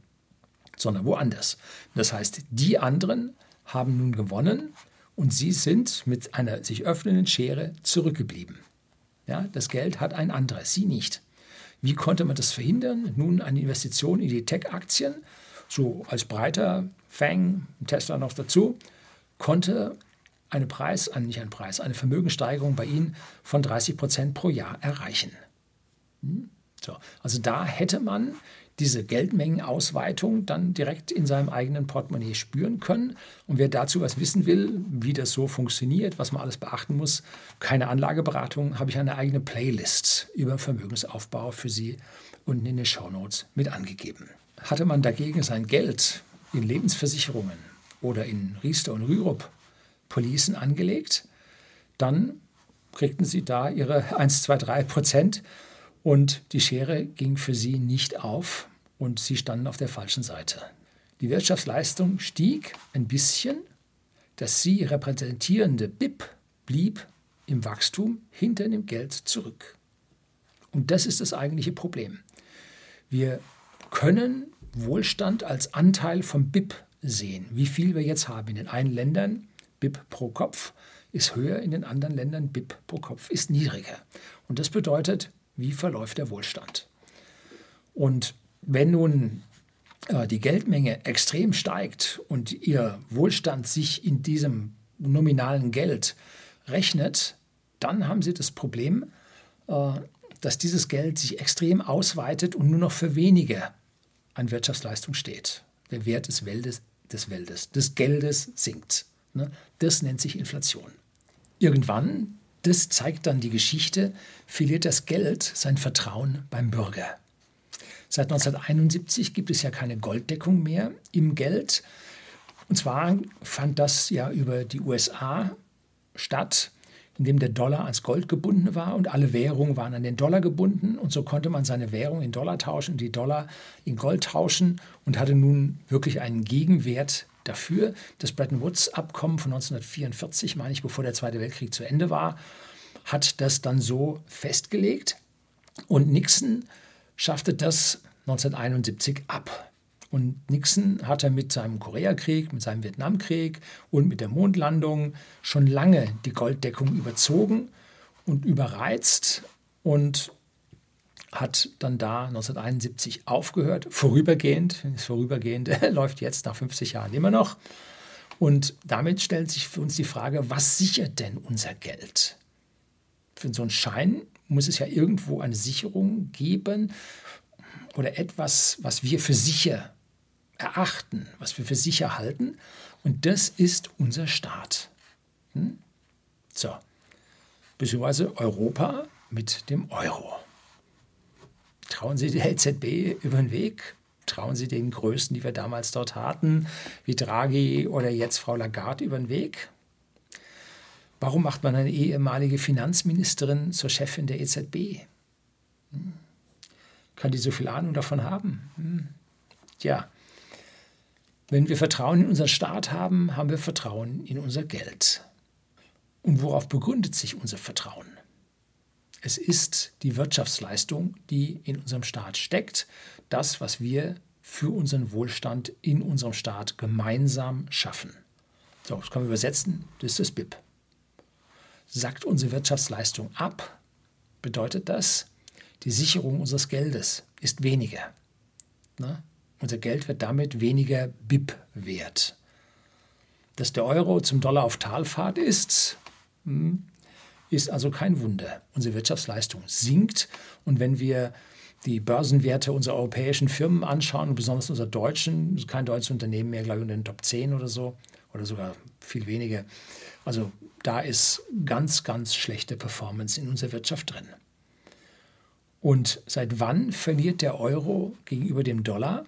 sondern woanders. Das heißt, die anderen haben nun gewonnen und sie sind mit einer sich öffnenden Schere zurückgeblieben. Ja, das Geld hat ein anderer, sie nicht. Wie konnte man das verhindern? Nun eine Investition in die Tech-Aktien, so als breiter Fang, Tesla noch dazu, konnte eine Preis, äh, nicht ein Preis, eine Vermögenssteigerung bei Ihnen von 30 Prozent pro Jahr erreichen. Hm? So, also da hätte man diese Geldmengenausweitung dann direkt in seinem eigenen Portemonnaie spüren können. Und wer dazu was wissen will, wie das so funktioniert, was man alles beachten muss, keine Anlageberatung, habe ich eine eigene Playlist über Vermögensaufbau für Sie unten in den Shownotes mit angegeben. Hatte man dagegen sein Geld in Lebensversicherungen oder in Riester und Rürup Policen angelegt, dann kriegten Sie da Ihre 1, 2, 3 Prozent und die Schere ging für sie nicht auf und sie standen auf der falschen Seite. Die Wirtschaftsleistung stieg ein bisschen, das sie repräsentierende BIP blieb im Wachstum hinter dem Geld zurück. Und das ist das eigentliche Problem. Wir können Wohlstand als Anteil vom BIP sehen, wie viel wir jetzt haben. In den einen Ländern BIP pro Kopf ist höher, in den anderen Ländern BIP pro Kopf ist niedriger. Und das bedeutet, wie verläuft der Wohlstand. Und wenn nun äh, die Geldmenge extrem steigt und ihr Wohlstand sich in diesem nominalen Geld rechnet, dann haben sie das Problem, äh, dass dieses Geld sich extrem ausweitet und nur noch für wenige an Wirtschaftsleistung steht. Der Wert des Weltes, des, Weltes, des Geldes sinkt. Ne? Das nennt sich Inflation. Irgendwann, das zeigt dann die Geschichte, verliert das Geld sein Vertrauen beim Bürger. Seit 1971 gibt es ja keine Golddeckung mehr im Geld. Und zwar fand das ja über die USA statt in dem der Dollar ans Gold gebunden war und alle Währungen waren an den Dollar gebunden. Und so konnte man seine Währung in Dollar tauschen, die Dollar in Gold tauschen und hatte nun wirklich einen Gegenwert dafür. Das Bretton Woods-Abkommen von 1944, meine ich, bevor der Zweite Weltkrieg zu Ende war, hat das dann so festgelegt. Und Nixon schaffte das 1971 ab. Und Nixon hatte mit seinem Koreakrieg, mit seinem Vietnamkrieg und mit der Mondlandung schon lange die Golddeckung überzogen und überreizt und hat dann da 1971 aufgehört, vorübergehend, das Vorübergehende läuft jetzt nach 50 Jahren immer noch. Und damit stellt sich für uns die Frage, was sichert denn unser Geld? Für so einen Schein muss es ja irgendwo eine Sicherung geben oder etwas, was wir für sicher erachten, was wir für sicher halten. Und das ist unser Staat. Hm? So, beziehungsweise Europa mit dem Euro. Trauen Sie der EZB über den Weg? Trauen Sie den Größten, die wir damals dort hatten, wie Draghi oder jetzt Frau Lagarde, über den Weg? Warum macht man eine ehemalige Finanzministerin zur Chefin der EZB? Hm? Kann die so viel Ahnung davon haben? Hm? Tja, wenn wir Vertrauen in unseren Staat haben, haben wir Vertrauen in unser Geld. Und worauf begründet sich unser Vertrauen? Es ist die Wirtschaftsleistung, die in unserem Staat steckt, das, was wir für unseren Wohlstand in unserem Staat gemeinsam schaffen. So, das können wir übersetzen, das ist das BIP. Sackt unsere Wirtschaftsleistung ab, bedeutet das, die Sicherung unseres Geldes ist weniger. Ne? Unser Geld wird damit weniger BIP wert. Dass der Euro zum Dollar auf Talfahrt ist, hm, ist also kein Wunder. Unsere Wirtschaftsleistung sinkt und wenn wir die Börsenwerte unserer europäischen Firmen anschauen besonders unserer deutschen, kein deutsches Unternehmen mehr, glaube ich, unter den Top 10 oder so oder sogar viel weniger. Also da ist ganz, ganz schlechte Performance in unserer Wirtschaft drin. Und seit wann verliert der Euro gegenüber dem Dollar?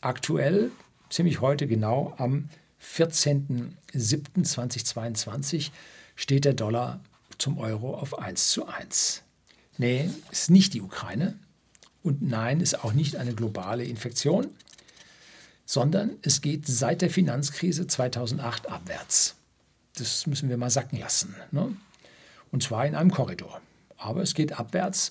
Aktuell, ziemlich heute genau, am 14.07.2022 steht der Dollar zum Euro auf 1 zu 1. Nee, ist nicht die Ukraine und nein, ist auch nicht eine globale Infektion, sondern es geht seit der Finanzkrise 2008 abwärts. Das müssen wir mal sacken lassen. Ne? Und zwar in einem Korridor. Aber es geht abwärts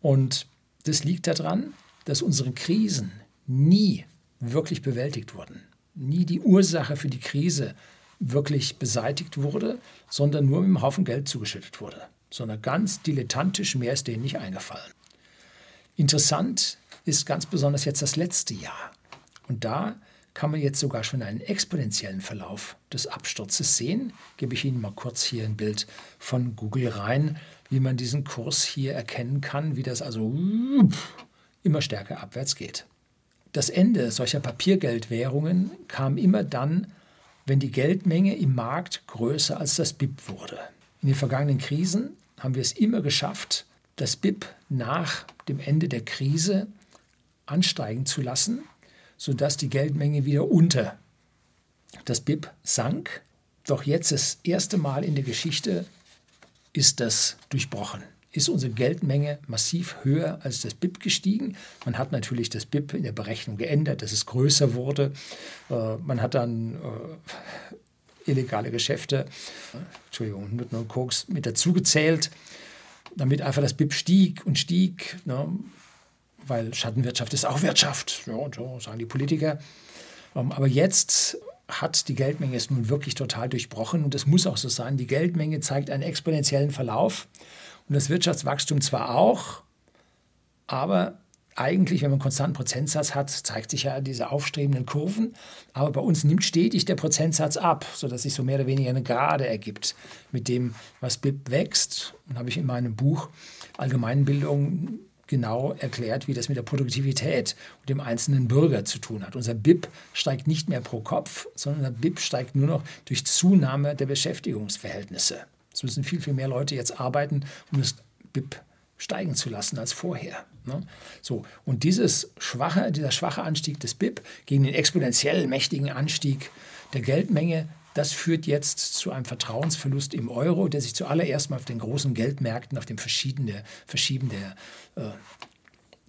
und das liegt daran, dass unsere Krisen nie wirklich bewältigt wurden. Nie die Ursache für die Krise wirklich beseitigt wurde, sondern nur mit einem Haufen Geld zugeschüttet wurde. Sondern ganz dilettantisch, mehr ist denen nicht eingefallen. Interessant ist ganz besonders jetzt das letzte Jahr. Und da kann man jetzt sogar schon einen exponentiellen Verlauf des Absturzes sehen. Gebe ich Ihnen mal kurz hier ein Bild von Google rein, wie man diesen Kurs hier erkennen kann, wie das also immer stärker abwärts geht. Das Ende solcher Papiergeldwährungen kam immer dann, wenn die Geldmenge im Markt größer als das BIP wurde. In den vergangenen Krisen haben wir es immer geschafft, das BIP nach dem Ende der Krise ansteigen zu lassen, sodass die Geldmenge wieder unter das BIP sank. Doch jetzt das erste Mal in der Geschichte ist das durchbrochen ist unsere Geldmenge massiv höher als das BIP gestiegen. Man hat natürlich das BIP in der Berechnung geändert, dass es größer wurde. Äh, man hat dann äh, illegale Geschäfte, Entschuldigung, nur und Koks mit dazugezählt, damit einfach das BIP stieg und stieg, ne? weil Schattenwirtschaft ist auch Wirtschaft, ja, so sagen die Politiker. Ähm, aber jetzt hat die Geldmenge es nun wirklich total durchbrochen und das muss auch so sein. Die Geldmenge zeigt einen exponentiellen Verlauf und das Wirtschaftswachstum zwar auch, aber eigentlich, wenn man einen konstanten Prozentsatz hat, zeigt sich ja diese aufstrebenden Kurven. Aber bei uns nimmt stetig der Prozentsatz ab, sodass sich so mehr oder weniger eine Gerade ergibt mit dem, was BIP wächst. Und habe ich in meinem Buch Allgemeinbildung genau erklärt, wie das mit der Produktivität und dem einzelnen Bürger zu tun hat. Unser BIP steigt nicht mehr pro Kopf, sondern unser BIP steigt nur noch durch Zunahme der Beschäftigungsverhältnisse. Es müssen viel, viel mehr Leute jetzt arbeiten, um das BIP steigen zu lassen als vorher. Ne? So, und dieses schwache, dieser schwache Anstieg des BIP gegen den exponentiell mächtigen Anstieg der Geldmenge, das führt jetzt zu einem Vertrauensverlust im Euro, der sich zuallererst mal auf den großen Geldmärkten, auf dem Verschieben der, Verschieben der, äh,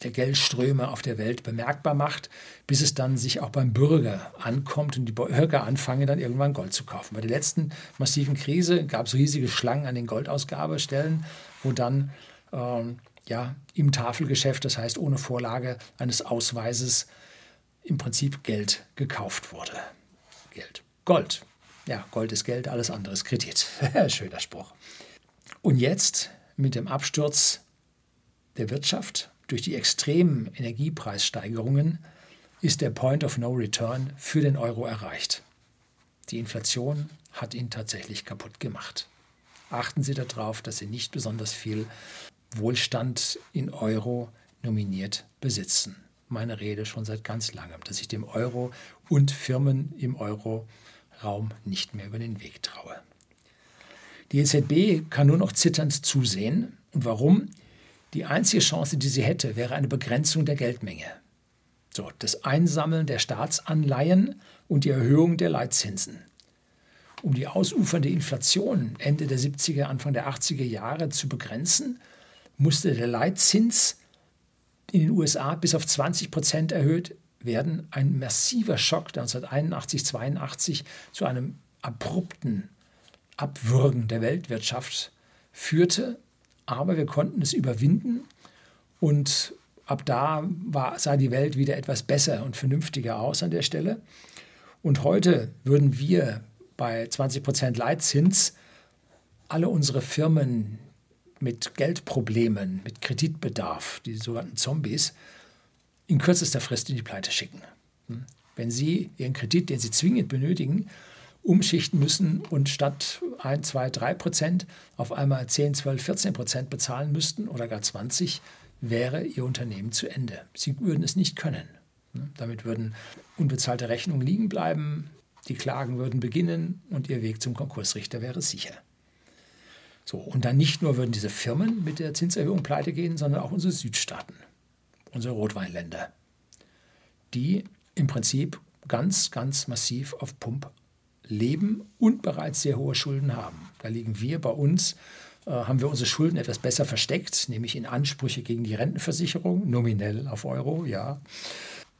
der Geldströme auf der Welt bemerkbar macht, bis es dann sich auch beim Bürger ankommt und die Bürger anfangen, dann irgendwann Gold zu kaufen. Bei der letzten massiven Krise gab es riesige Schlangen an den Goldausgabestellen, wo dann ähm, ja, im Tafelgeschäft, das heißt ohne Vorlage eines Ausweises, im Prinzip Geld gekauft wurde. Geld. Gold. Ja, Gold ist Geld, alles andere ist Kredit. Schöner Spruch. Und jetzt mit dem Absturz der Wirtschaft durch die extremen Energiepreissteigerungen ist der Point of No Return für den Euro erreicht. Die Inflation hat ihn tatsächlich kaputt gemacht. Achten Sie darauf, dass Sie nicht besonders viel Wohlstand in Euro nominiert besitzen. Meine Rede schon seit ganz langem, dass ich dem Euro und Firmen im Euro-Raum nicht mehr über den Weg traue. Die EZB kann nur noch zitternd zusehen. Und warum? Die einzige Chance, die sie hätte, wäre eine Begrenzung der Geldmenge. So, das Einsammeln der Staatsanleihen und die Erhöhung der Leitzinsen. Um die ausufernde Inflation Ende der 70er, Anfang der 80er Jahre zu begrenzen, musste der Leitzins in den USA bis auf 20 Prozent erhöht werden. Ein massiver Schock 1981, 82 zu einem abrupten Abwürgen der Weltwirtschaft führte. Aber wir konnten es überwinden und ab da war, sah die Welt wieder etwas besser und vernünftiger aus an der Stelle. Und heute würden wir bei 20 Prozent Leitzins alle unsere Firmen, mit Geldproblemen, mit Kreditbedarf, die sogenannten Zombies, in kürzester Frist in die Pleite schicken. Hm? Wenn Sie Ihren Kredit, den Sie zwingend benötigen, umschichten müssen und statt 1, 2, 3 Prozent auf einmal 10, 12, 14 Prozent bezahlen müssten oder gar 20, wäre Ihr Unternehmen zu Ende. Sie würden es nicht können. Hm? Damit würden unbezahlte Rechnungen liegen bleiben, die Klagen würden beginnen und Ihr Weg zum Konkursrichter wäre sicher. So, und dann nicht nur würden diese Firmen mit der Zinserhöhung pleite gehen, sondern auch unsere Südstaaten, unsere Rotweinländer, die im Prinzip ganz, ganz massiv auf Pump leben und bereits sehr hohe Schulden haben. Da liegen wir bei uns, äh, haben wir unsere Schulden etwas besser versteckt, nämlich in Ansprüche gegen die Rentenversicherung, nominell auf Euro, ja,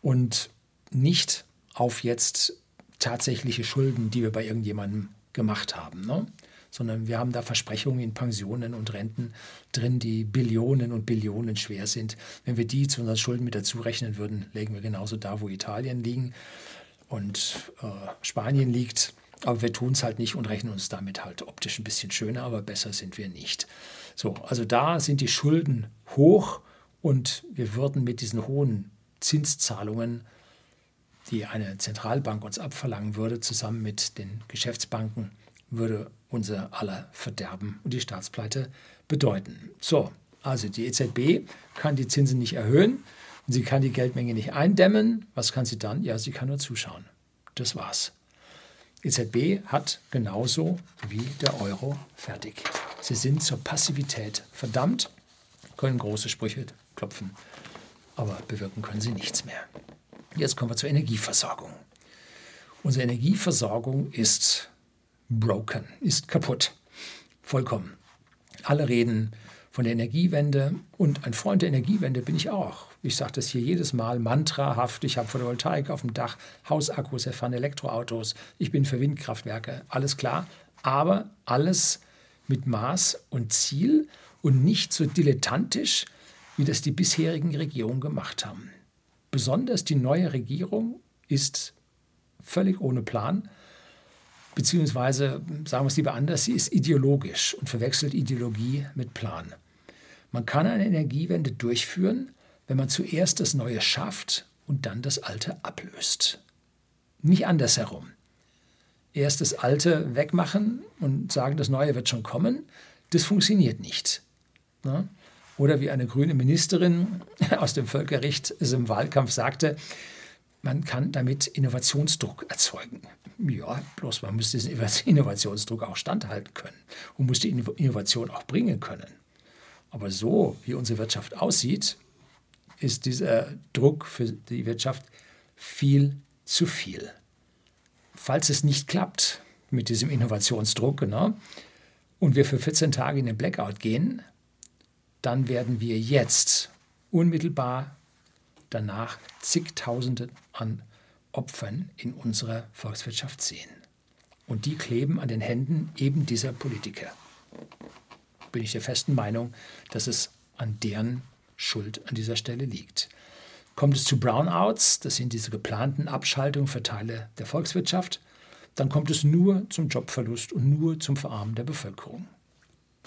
und nicht auf jetzt tatsächliche Schulden, die wir bei irgendjemandem gemacht haben. Ne? sondern wir haben da Versprechungen in Pensionen und Renten drin, die Billionen und Billionen schwer sind. Wenn wir die zu unseren Schulden mit dazu rechnen würden, legen wir genauso da, wo Italien liegen und äh, Spanien liegt. Aber wir tun es halt nicht und rechnen uns damit halt optisch ein bisschen schöner, aber besser sind wir nicht. So, also da sind die Schulden hoch und wir würden mit diesen hohen Zinszahlungen, die eine Zentralbank uns abverlangen würde, zusammen mit den Geschäftsbanken, würde unser aller Verderben und die Staatspleite bedeuten. So, also die EZB kann die Zinsen nicht erhöhen sie kann die Geldmenge nicht eindämmen. Was kann sie dann? Ja, sie kann nur zuschauen. Das war's. EZB hat genauso wie der Euro fertig. Sie sind zur Passivität verdammt, können große Sprüche klopfen, aber bewirken können sie nichts mehr. Jetzt kommen wir zur Energieversorgung. Unsere Energieversorgung ist broken, ist kaputt. Vollkommen. Alle reden von der Energiewende und ein Freund der Energiewende bin ich auch. Ich sage das hier jedes Mal mantrahaft. Ich habe Photovoltaik auf dem Dach, Hausakkus, ich fahre Elektroautos, ich bin für Windkraftwerke, alles klar. Aber alles mit Maß und Ziel und nicht so dilettantisch, wie das die bisherigen Regierungen gemacht haben. Besonders die neue Regierung ist völlig ohne Plan, beziehungsweise sagen wir es lieber anders, sie ist ideologisch und verwechselt Ideologie mit Plan. Man kann eine Energiewende durchführen, wenn man zuerst das Neue schafft und dann das Alte ablöst. Nicht andersherum. Erst das Alte wegmachen und sagen, das Neue wird schon kommen, das funktioniert nicht. Ne? Oder wie eine grüne Ministerin aus dem Völkerrecht im Wahlkampf sagte, man kann damit Innovationsdruck erzeugen. Ja, bloß man muss diesen Innovationsdruck auch standhalten können und muss die Innovation auch bringen können. Aber so, wie unsere Wirtschaft aussieht, ist dieser Druck für die Wirtschaft viel zu viel. Falls es nicht klappt mit diesem Innovationsdruck genau, und wir für 14 Tage in den Blackout gehen, dann werden wir jetzt unmittelbar danach zigtausende an Opfern in unserer Volkswirtschaft sehen. Und die kleben an den Händen eben dieser Politiker. Bin ich der festen Meinung, dass es an deren Schuld an dieser Stelle liegt. Kommt es zu Brownouts, das sind diese geplanten Abschaltungen für Teile der Volkswirtschaft, dann kommt es nur zum Jobverlust und nur zum Verarmen der Bevölkerung.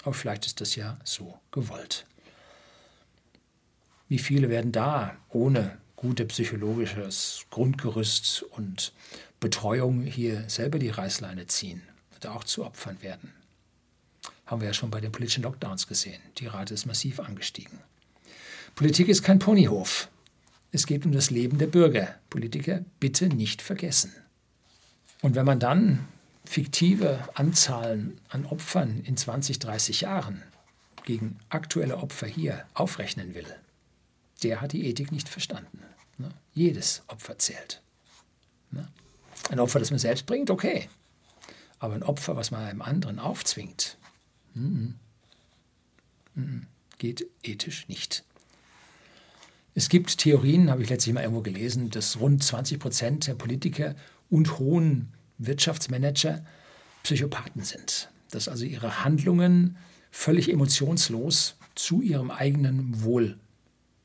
Aber vielleicht ist das ja so gewollt. Wie viele werden da ohne gute psychologisches Grundgerüst und Betreuung hier selber die Reißleine ziehen und auch zu Opfern werden? Haben wir ja schon bei den politischen Lockdowns gesehen. Die Rate ist massiv angestiegen. Politik ist kein Ponyhof. Es geht um das Leben der Bürger. Politiker bitte nicht vergessen. Und wenn man dann fiktive Anzahlen an Opfern in 20, 30 Jahren gegen aktuelle Opfer hier aufrechnen will, der hat die Ethik nicht verstanden. Ne? Jedes Opfer zählt. Ne? Ein Opfer, das man selbst bringt, okay. Aber ein Opfer, was man einem anderen aufzwingt, geht ethisch nicht. Es gibt Theorien, habe ich letztlich mal irgendwo gelesen, dass rund 20 Prozent der Politiker und hohen Wirtschaftsmanager Psychopathen sind. Dass also ihre Handlungen völlig emotionslos zu ihrem eigenen Wohl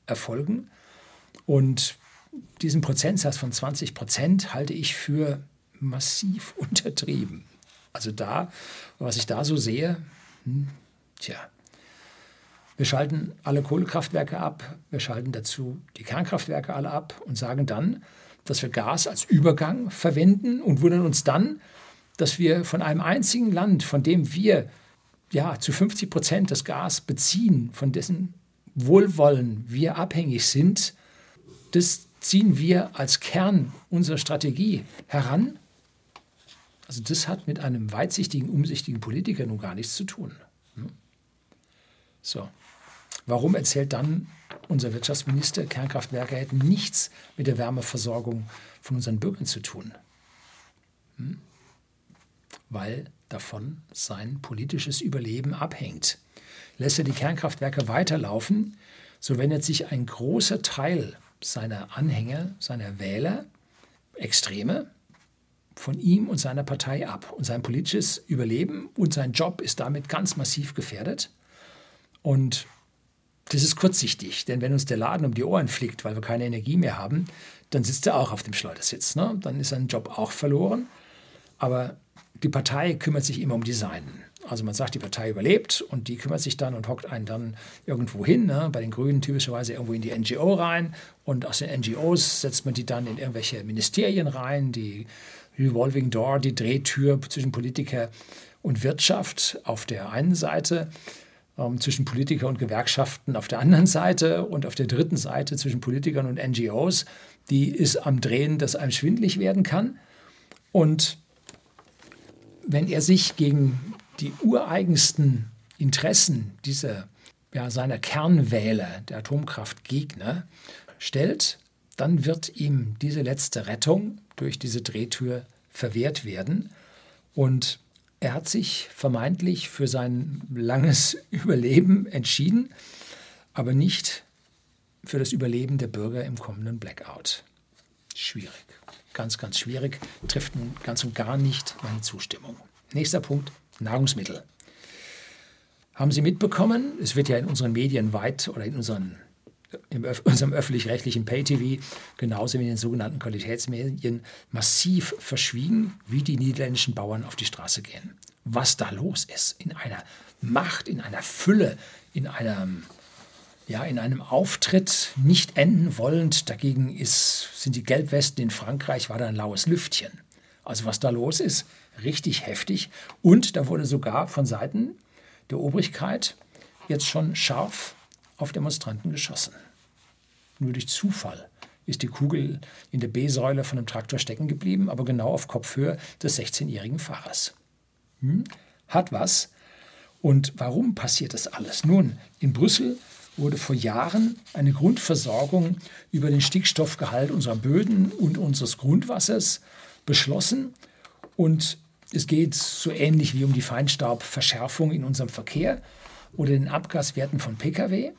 erfolgen. Und diesen Prozentsatz von 20 Prozent halte ich für massiv untertrieben. Also da, was ich da so sehe, hm, tja, wir schalten alle Kohlekraftwerke ab, wir schalten dazu die Kernkraftwerke alle ab und sagen dann, dass wir Gas als Übergang verwenden und wundern uns dann, dass wir von einem einzigen Land, von dem wir ja zu 50 Prozent das Gas beziehen, von dessen Wohlwollen wir abhängig sind, das ziehen wir als Kern unserer Strategie heran. Also das hat mit einem weitsichtigen, umsichtigen Politiker nun gar nichts zu tun. Hm? So. Warum erzählt dann unser Wirtschaftsminister, Kernkraftwerke hätten nichts mit der Wärmeversorgung von unseren Bürgern zu tun? Hm? Weil davon sein politisches Überleben abhängt. Lässt er die Kernkraftwerke weiterlaufen, so wendet sich ein großer Teil seiner Anhänger, seiner Wähler, Extreme, von ihm und seiner Partei ab. Und sein politisches Überleben und sein Job ist damit ganz massiv gefährdet. Und das ist kurzsichtig, denn wenn uns der Laden um die Ohren fliegt, weil wir keine Energie mehr haben, dann sitzt er auch auf dem Schleudersitz. Ne? Dann ist sein Job auch verloren. Aber die Partei kümmert sich immer um die Seinen. Also man sagt, die Partei überlebt und die kümmert sich dann und hockt einen dann irgendwo hin, ne? bei den Grünen typischerweise irgendwo in die NGO rein und aus den NGOs setzt man die dann in irgendwelche Ministerien rein, die Revolving Door, die Drehtür zwischen Politiker und Wirtschaft auf der einen Seite ähm, zwischen Politiker und Gewerkschaften auf der anderen Seite und auf der dritten Seite zwischen Politikern und NGOs, die ist am Drehen, dass einem schwindlig werden kann. Und wenn er sich gegen die ureigensten Interessen dieser, ja, seiner Kernwähler, der Atomkraftgegner, stellt, dann wird ihm diese letzte Rettung durch diese Drehtür verwehrt werden. Und er hat sich vermeintlich für sein langes Überleben entschieden, aber nicht für das Überleben der Bürger im kommenden Blackout. Schwierig, ganz, ganz schwierig, trifft ganz und gar nicht meine Zustimmung. Nächster Punkt, Nahrungsmittel. Haben Sie mitbekommen, es wird ja in unseren Medien weit oder in unseren, in unserem öffentlich-rechtlichen Pay-TV, genauso wie in den sogenannten Qualitätsmedien, massiv verschwiegen, wie die niederländischen Bauern auf die Straße gehen. Was da los ist, in einer Macht, in einer Fülle, in einem, ja, in einem Auftritt nicht enden wollend. Dagegen ist, sind die Gelbwesten in Frankreich, war da ein laues Lüftchen. Also was da los ist, richtig heftig. Und da wurde sogar von Seiten der Obrigkeit jetzt schon scharf auf Demonstranten geschossen. Nur durch Zufall ist die Kugel in der B-Säule von einem Traktor stecken geblieben, aber genau auf Kopfhöhe des 16-jährigen Fahrers. Hm? Hat was. Und warum passiert das alles? Nun, in Brüssel wurde vor Jahren eine Grundversorgung über den Stickstoffgehalt unserer Böden und unseres Grundwassers beschlossen. Und es geht so ähnlich wie um die Feinstaubverschärfung in unserem Verkehr oder den Abgaswerten von Pkw.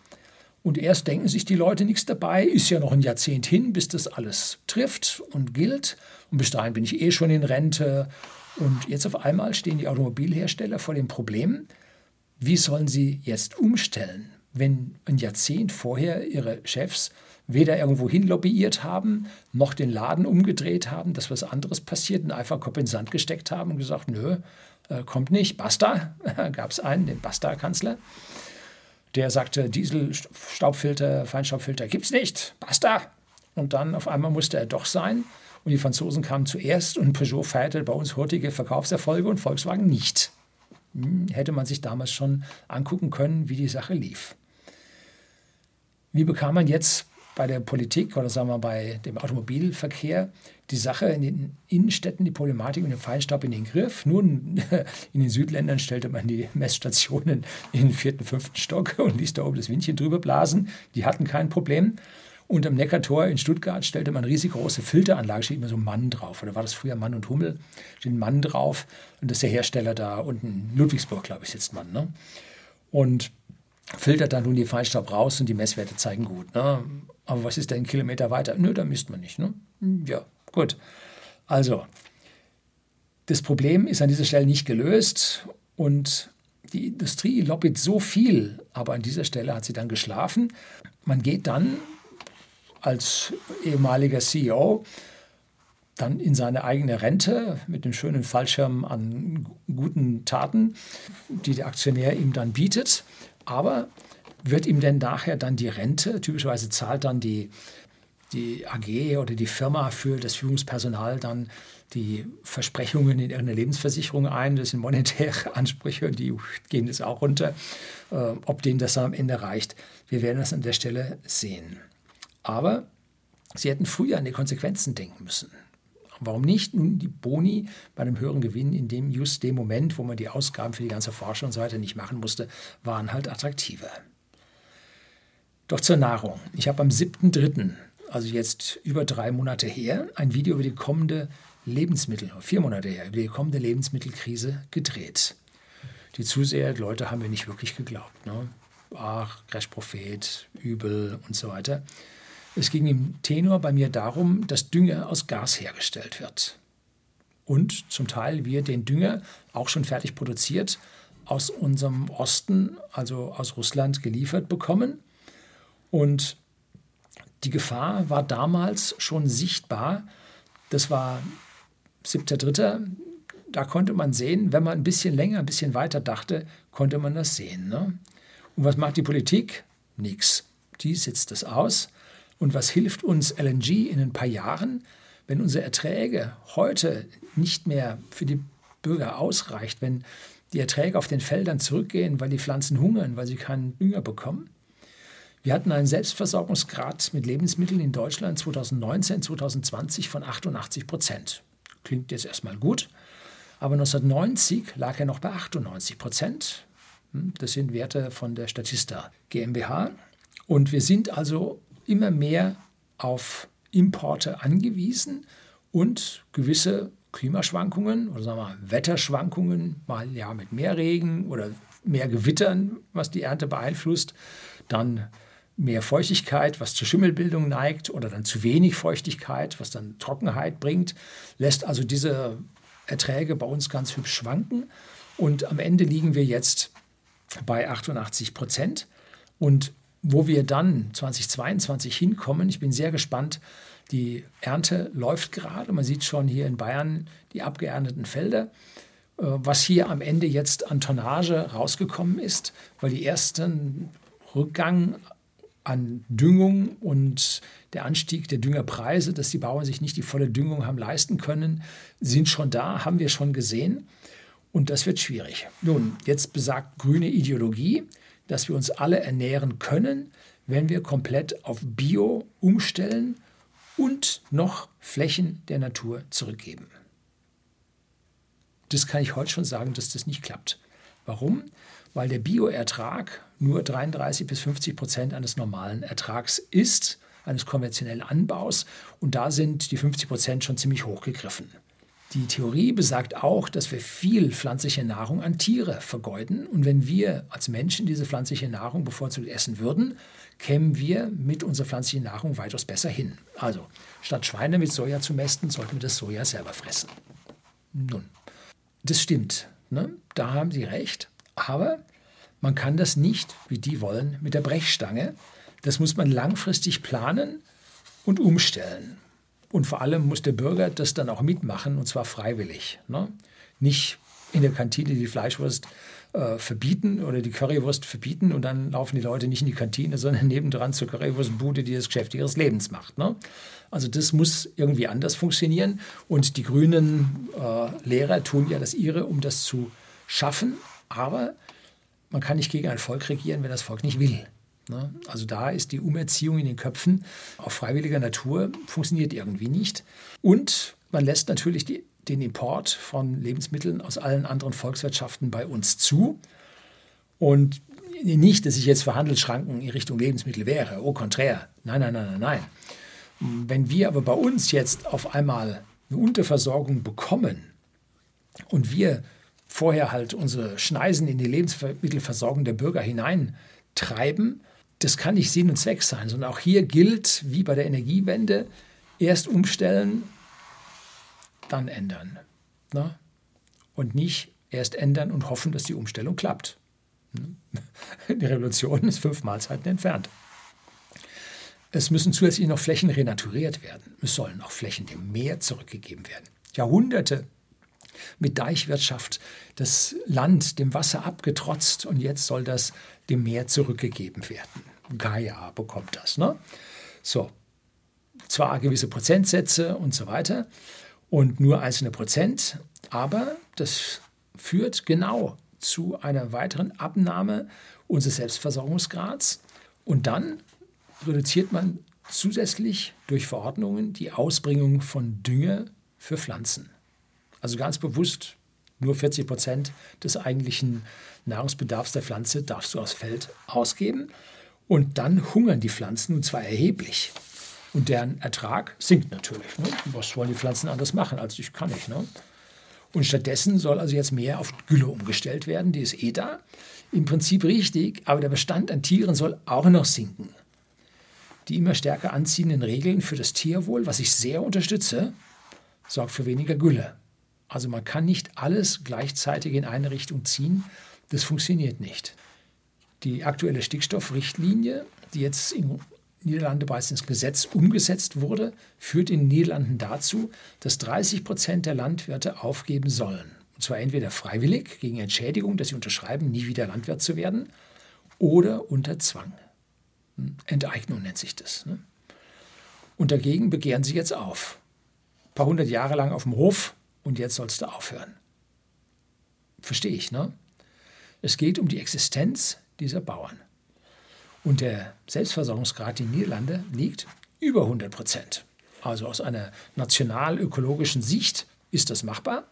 Und erst denken sich die Leute nichts dabei, ist ja noch ein Jahrzehnt hin, bis das alles trifft und gilt. Und bis dahin bin ich eh schon in Rente. Und jetzt auf einmal stehen die Automobilhersteller vor dem Problem, wie sollen sie jetzt umstellen, wenn ein Jahrzehnt vorher ihre Chefs weder irgendwo hin lobbyiert haben, noch den Laden umgedreht haben, dass was anderes passiert und einfach Kopf in den Sand gesteckt haben und gesagt, nö, äh, kommt nicht. Basta, gab es einen, den Basta-Kanzler. Der sagte, Diesel-Staubfilter, Feinstaubfilter gibt es nicht. Basta. Und dann auf einmal musste er doch sein. Und die Franzosen kamen zuerst und Peugeot feierte bei uns hurtige Verkaufserfolge und Volkswagen nicht. Hm, hätte man sich damals schon angucken können, wie die Sache lief. Wie bekam man jetzt bei der Politik oder sagen wir bei dem Automobilverkehr die Sache in den Innenstädten, die Problematik mit dem Feinstaub in den Griff. Nun, in den Südländern stellte man die Messstationen in den vierten, fünften Stock und ließ da oben das Windchen drüber blasen. Die hatten kein Problem. Und am Neckartor in Stuttgart stellte man riesengroße Filteranlage, steht immer so Mann drauf. Oder war das früher Mann und Hummel? Steht ein Mann drauf. Und das ist der Hersteller da unten, Ludwigsburg, glaube ich, sitzt man. Ne? Und filtert dann nun die Feinstaub raus und die Messwerte zeigen gut. Ne? Aber was ist denn ein Kilometer weiter? Nö, da misst man nicht. Ne? Ja, gut. Also, das Problem ist an dieser Stelle nicht gelöst und die Industrie lobbyt so viel, aber an dieser Stelle hat sie dann geschlafen. Man geht dann als ehemaliger CEO dann in seine eigene Rente mit dem schönen Fallschirm an guten Taten, die der Aktionär ihm dann bietet. Aber wird ihm denn nachher dann die Rente, typischerweise zahlt dann die, die AG oder die Firma für das Führungspersonal dann die Versprechungen in irgendeine Lebensversicherung ein. Das sind monetäre Ansprüche und die gehen jetzt auch runter. Äh, ob denen das am Ende reicht, wir werden das an der Stelle sehen. Aber sie hätten früher an die Konsequenzen denken müssen. Warum nicht? Nun, die Boni bei einem höheren Gewinn in dem just dem Moment, wo man die Ausgaben für die ganze Forschung und so weiter nicht machen musste, waren halt attraktiver. Doch zur Nahrung. Ich habe am 7.3., also jetzt über drei Monate her, ein Video über die kommende Lebensmittel, vier Monate her, über die kommende Lebensmittelkrise gedreht. Die Zuseher, die Leute haben mir nicht wirklich geglaubt. Ne? Ach, Crash-Prophet, übel und so weiter. Es ging im Tenor bei mir darum, dass Dünger aus Gas hergestellt wird. Und zum Teil wir den Dünger auch schon fertig produziert aus unserem Osten, also aus Russland, geliefert bekommen und die Gefahr war damals schon sichtbar. Das war 7.3. Da konnte man sehen, wenn man ein bisschen länger, ein bisschen weiter dachte, konnte man das sehen. Ne? Und was macht die Politik? Nix. Die sitzt es aus. Und was hilft uns LNG in ein paar Jahren, wenn unsere Erträge heute nicht mehr für die Bürger ausreicht, wenn die Erträge auf den Feldern zurückgehen, weil die Pflanzen hungern, weil sie keinen Dünger bekommen? Wir hatten einen Selbstversorgungsgrad mit Lebensmitteln in Deutschland 2019, 2020 von 88 Prozent. Klingt jetzt erstmal gut, aber 1990 lag er noch bei 98 Prozent. Hm, das sind Werte von der Statista GmbH. Und wir sind also immer mehr auf Importe angewiesen und gewisse Klimaschwankungen oder sagen wir Wetterschwankungen, mal ja mit mehr Regen oder mehr Gewittern, was die Ernte beeinflusst, dann mehr Feuchtigkeit, was zur Schimmelbildung neigt, oder dann zu wenig Feuchtigkeit, was dann Trockenheit bringt, lässt also diese Erträge bei uns ganz hübsch schwanken. Und am Ende liegen wir jetzt bei 88 Prozent. Und wo wir dann 2022 hinkommen, ich bin sehr gespannt. Die Ernte läuft gerade. Man sieht schon hier in Bayern die abgeernteten Felder. Äh, was hier am Ende jetzt an Tonnage rausgekommen ist, weil die ersten Rückgang an Düngung und der Anstieg der Düngerpreise, dass die Bauern sich nicht die volle Düngung haben leisten können, sind schon da, haben wir schon gesehen. Und das wird schwierig. Nun, jetzt besagt grüne Ideologie, dass wir uns alle ernähren können, wenn wir komplett auf Bio umstellen und noch Flächen der Natur zurückgeben. Das kann ich heute schon sagen, dass das nicht klappt. Warum? Weil der Bioertrag nur 33 bis 50 Prozent eines normalen Ertrags ist, eines konventionellen Anbaus. Und da sind die 50 Prozent schon ziemlich hochgegriffen. Die Theorie besagt auch, dass wir viel pflanzliche Nahrung an Tiere vergeuden. Und wenn wir als Menschen diese pflanzliche Nahrung bevorzugt essen würden, kämen wir mit unserer pflanzlichen Nahrung weitaus besser hin. Also, statt Schweine mit Soja zu mästen, sollten wir das Soja selber fressen. Nun, das stimmt. Ne? Da haben Sie recht. Aber man kann das nicht, wie die wollen, mit der Brechstange. Das muss man langfristig planen und umstellen. Und vor allem muss der Bürger das dann auch mitmachen, und zwar freiwillig. Ne? Nicht in der Kantine die Fleischwurst äh, verbieten oder die Currywurst verbieten und dann laufen die Leute nicht in die Kantine, sondern nebendran zur Currywurstbude, die das Geschäft ihres Lebens macht. Ne? Also das muss irgendwie anders funktionieren und die grünen äh, Lehrer tun ja das ihre, um das zu schaffen, aber man kann nicht gegen ein Volk regieren, wenn das Volk nicht will. Ne? Also da ist die Umerziehung in den Köpfen auf freiwilliger Natur, funktioniert irgendwie nicht. Und man lässt natürlich die, den Import von Lebensmitteln aus allen anderen Volkswirtschaften bei uns zu. Und nicht, dass ich jetzt für Handelsschranken in Richtung Lebensmittel wäre, au contraire. Nein, nein, nein, nein, nein. Wenn wir aber bei uns jetzt auf einmal eine Unterversorgung bekommen und wir vorher halt unsere Schneisen in die Lebensmittelversorgung der Bürger hineintreiben, das kann nicht Sinn und Zweck sein, sondern auch hier gilt, wie bei der Energiewende, erst umstellen, dann ändern. Na? Und nicht erst ändern und hoffen, dass die Umstellung klappt. Die Revolution ist fünf Mahlzeiten entfernt. Es müssen zusätzlich noch Flächen renaturiert werden. Es sollen auch Flächen dem Meer zurückgegeben werden. Jahrhunderte mit Deichwirtschaft das Land dem Wasser abgetrotzt und jetzt soll das dem Meer zurückgegeben werden. Gaia bekommt das. Ne? So, zwar gewisse Prozentsätze und so weiter und nur einzelne Prozent, aber das führt genau zu einer weiteren Abnahme unseres Selbstversorgungsgrads und dann reduziert man zusätzlich durch Verordnungen die Ausbringung von Dünger für Pflanzen. Also ganz bewusst nur 40 Prozent des eigentlichen Nahrungsbedarfs der Pflanze darfst du aufs Feld ausgeben. Und dann hungern die Pflanzen und zwar erheblich. Und deren Ertrag sinkt natürlich. Ne? Was wollen die Pflanzen anders machen als ich kann ich. Ne? Und stattdessen soll also jetzt mehr auf Gülle umgestellt werden, die ist eh da. Im Prinzip richtig, aber der Bestand an Tieren soll auch noch sinken. Die immer stärker anziehenden Regeln für das Tierwohl, was ich sehr unterstütze, sorgt für weniger Gülle. Also man kann nicht alles gleichzeitig in eine Richtung ziehen. Das funktioniert nicht. Die aktuelle Stickstoffrichtlinie, die jetzt in Niederlande bereits ins Gesetz umgesetzt wurde, führt in den Niederlanden dazu, dass 30 Prozent der Landwirte aufgeben sollen. Und zwar entweder freiwillig gegen Entschädigung, dass sie unterschreiben, nie wieder Landwirt zu werden, oder unter Zwang. Hm, Enteignung nennt sich das. Ne? Und dagegen begehren sie jetzt auf. Ein paar hundert Jahre lang auf dem Hof und jetzt sollst du aufhören. Verstehe ich, ne? Es geht um die Existenz dieser Bauern. Und der Selbstversorgungsgrad in Niederlande liegt über 100 Prozent. Also aus einer nationalökologischen Sicht ist das machbar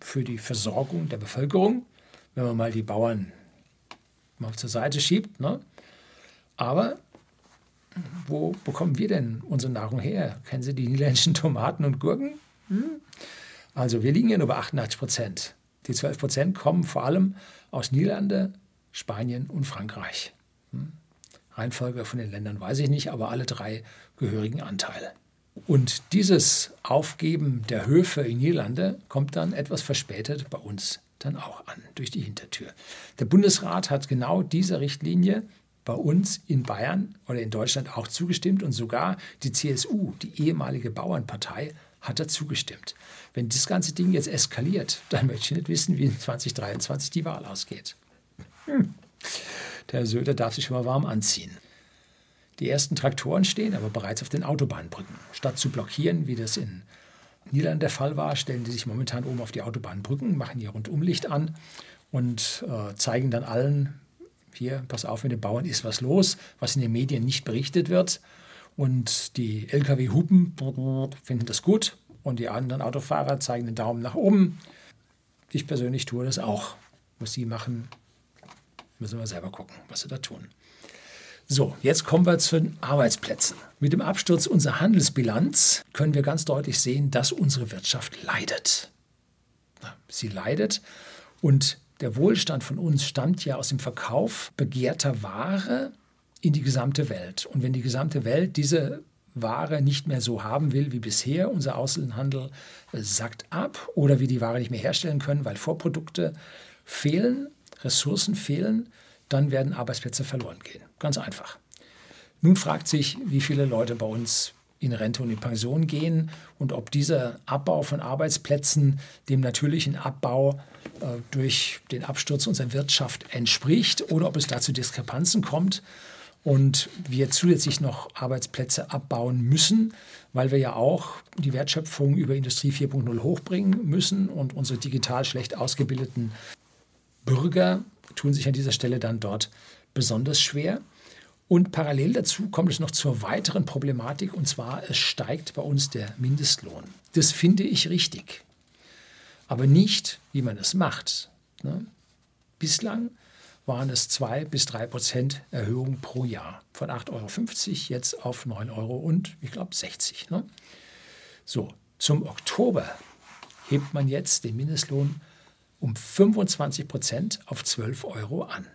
für die Versorgung der Bevölkerung, wenn man mal die Bauern mal zur Seite schiebt. Ne? Aber wo bekommen wir denn unsere Nahrung her? Kennen Sie die niederländischen Tomaten und Gurken? Hm? Also wir liegen ja nur bei 88 Prozent. Die 12 Prozent kommen vor allem aus Niederlande, Spanien und Frankreich. Hm? Reihenfolge von den Ländern weiß ich nicht, aber alle drei gehörigen Anteil. Und dieses Aufgeben der Höfe in Niederlande kommt dann etwas verspätet bei uns dann auch an, durch die Hintertür. Der Bundesrat hat genau dieser Richtlinie bei uns in Bayern oder in Deutschland auch zugestimmt und sogar die CSU, die ehemalige Bauernpartei, hat da zugestimmt. Wenn das ganze Ding jetzt eskaliert, dann möchte ich nicht wissen, wie in 2023 die Wahl ausgeht. Hm. Der Herr Söder darf sich schon mal warm anziehen. Die ersten Traktoren stehen aber bereits auf den Autobahnbrücken. Statt zu blockieren, wie das in Niederlanden der Fall war, stellen die sich momentan oben auf die Autobahnbrücken, machen ihr Rundumlicht an und äh, zeigen dann allen, hier, pass auf, mit den Bauern ist was los, was in den Medien nicht berichtet wird. Und die Lkw hupen, finden das gut und die anderen Autofahrer zeigen den Daumen nach oben. Ich persönlich tue das auch. Was sie machen, müssen wir selber gucken, was sie da tun. So, jetzt kommen wir zu den Arbeitsplätzen. Mit dem Absturz unserer Handelsbilanz können wir ganz deutlich sehen, dass unsere Wirtschaft leidet. Sie leidet und der Wohlstand von uns stammt ja aus dem Verkauf begehrter Ware in die gesamte Welt. Und wenn die gesamte Welt diese Ware nicht mehr so haben will wie bisher, unser Außenhandel sackt ab oder wir die Ware nicht mehr herstellen können, weil Vorprodukte fehlen, Ressourcen fehlen, dann werden Arbeitsplätze verloren gehen. Ganz einfach. Nun fragt sich, wie viele Leute bei uns in Rente und in Pension gehen und ob dieser Abbau von Arbeitsplätzen dem natürlichen Abbau äh, durch den Absturz unserer Wirtschaft entspricht oder ob es dazu Diskrepanzen kommt und wir zusätzlich noch Arbeitsplätze abbauen müssen, weil wir ja auch die Wertschöpfung über Industrie 4.0 hochbringen müssen und unsere digital schlecht ausgebildeten Bürger tun sich an dieser Stelle dann dort besonders schwer. Und parallel dazu kommt es noch zur weiteren Problematik, und zwar es steigt bei uns der Mindestlohn. Das finde ich richtig, aber nicht, wie man es macht. Ne? Bislang waren es 2 bis 3 Prozent Erhöhung pro Jahr. Von 8,50 Euro jetzt auf 9 Euro und ich glaube 60. Ne? So, zum Oktober hebt man jetzt den Mindestlohn um 25 Prozent auf 12 Euro an.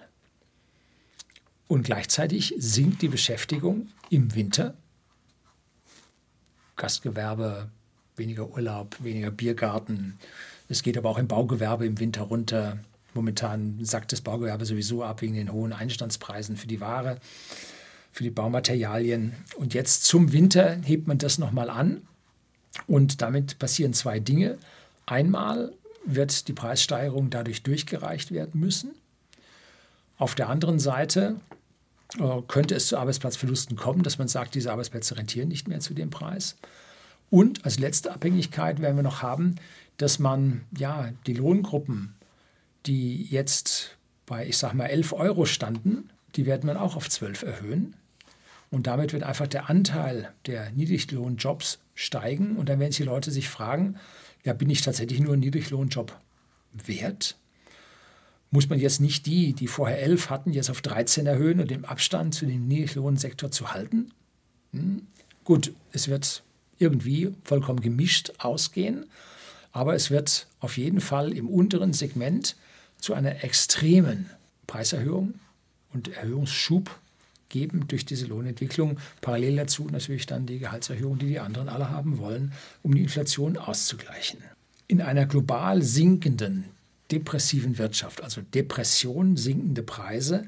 Und gleichzeitig sinkt die Beschäftigung im Winter. Gastgewerbe, weniger Urlaub, weniger Biergarten. Es geht aber auch im Baugewerbe im Winter runter. Momentan sackt das Baugewerbe sowieso ab wegen den hohen Einstandspreisen für die Ware, für die Baumaterialien. Und jetzt zum Winter hebt man das nochmal an. Und damit passieren zwei Dinge. Einmal wird die Preissteigerung dadurch durchgereicht werden müssen. Auf der anderen Seite äh, könnte es zu Arbeitsplatzverlusten kommen, dass man sagt, diese Arbeitsplätze rentieren nicht mehr zu dem Preis. Und als letzte Abhängigkeit werden wir noch haben, dass man ja die Lohngruppen, die jetzt bei, ich sage mal, 11 Euro standen, die werden man auch auf 12 erhöhen. Und damit wird einfach der Anteil der Niedriglohnjobs steigen. Und dann werden sich die Leute sich fragen, ja, bin ich tatsächlich nur ein Niedriglohnjob wert? muss man jetzt nicht die, die vorher 11 hatten, jetzt auf 13 erhöhen und den Abstand zu dem Niedriglohnsektor zu halten? Hm. Gut, es wird irgendwie vollkommen gemischt ausgehen, aber es wird auf jeden Fall im unteren Segment zu einer extremen Preiserhöhung und Erhöhungsschub geben durch diese Lohnentwicklung. Parallel dazu natürlich dann die Gehaltserhöhung, die die anderen alle haben wollen, um die Inflation auszugleichen. In einer global sinkenden depressiven Wirtschaft, also Depression, sinkende Preise,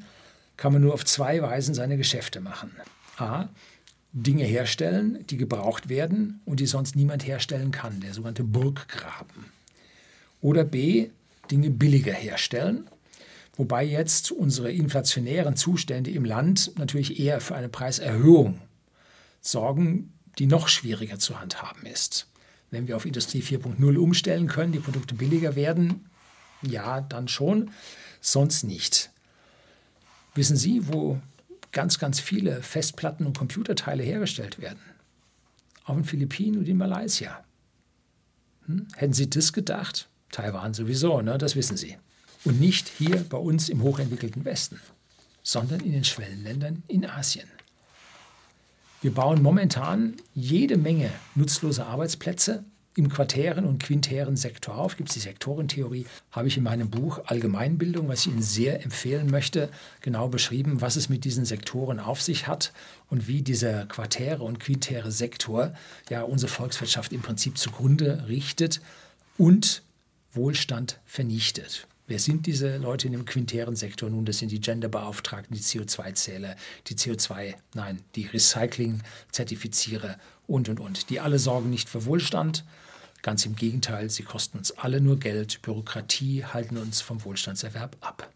kann man nur auf zwei Weisen seine Geschäfte machen. A. Dinge herstellen, die gebraucht werden und die sonst niemand herstellen kann, der sogenannte Burggraben. Oder B. Dinge billiger herstellen, wobei jetzt unsere inflationären Zustände im Land natürlich eher für eine Preiserhöhung sorgen, die noch schwieriger zu handhaben ist. Wenn wir auf Industrie 4.0 umstellen können, die Produkte billiger werden, ja, dann schon, sonst nicht. Wissen Sie, wo ganz, ganz viele Festplatten und Computerteile hergestellt werden? Auf den Philippinen und in Malaysia. Hm? Hätten Sie das gedacht? Taiwan sowieso, ne? das wissen Sie. Und nicht hier bei uns im hochentwickelten Westen, sondern in den Schwellenländern in Asien. Wir bauen momentan jede Menge nutzlose Arbeitsplätze im quartären und quintären Sektor auf. Gibt es die Sektorentheorie, habe ich in meinem Buch Allgemeinbildung, was ich Ihnen sehr empfehlen möchte, genau beschrieben, was es mit diesen Sektoren auf sich hat und wie dieser quartäre und quintäre Sektor ja unsere Volkswirtschaft im Prinzip zugrunde richtet und Wohlstand vernichtet. Wer sind diese Leute in dem quintären Sektor? Nun, das sind die Genderbeauftragten, die CO2-Zähler, die CO2, nein, die Recycling-Zertifizierer und, und, und. Die alle sorgen nicht für Wohlstand. Ganz im Gegenteil, sie kosten uns alle nur Geld. Bürokratie halten uns vom Wohlstandserwerb ab.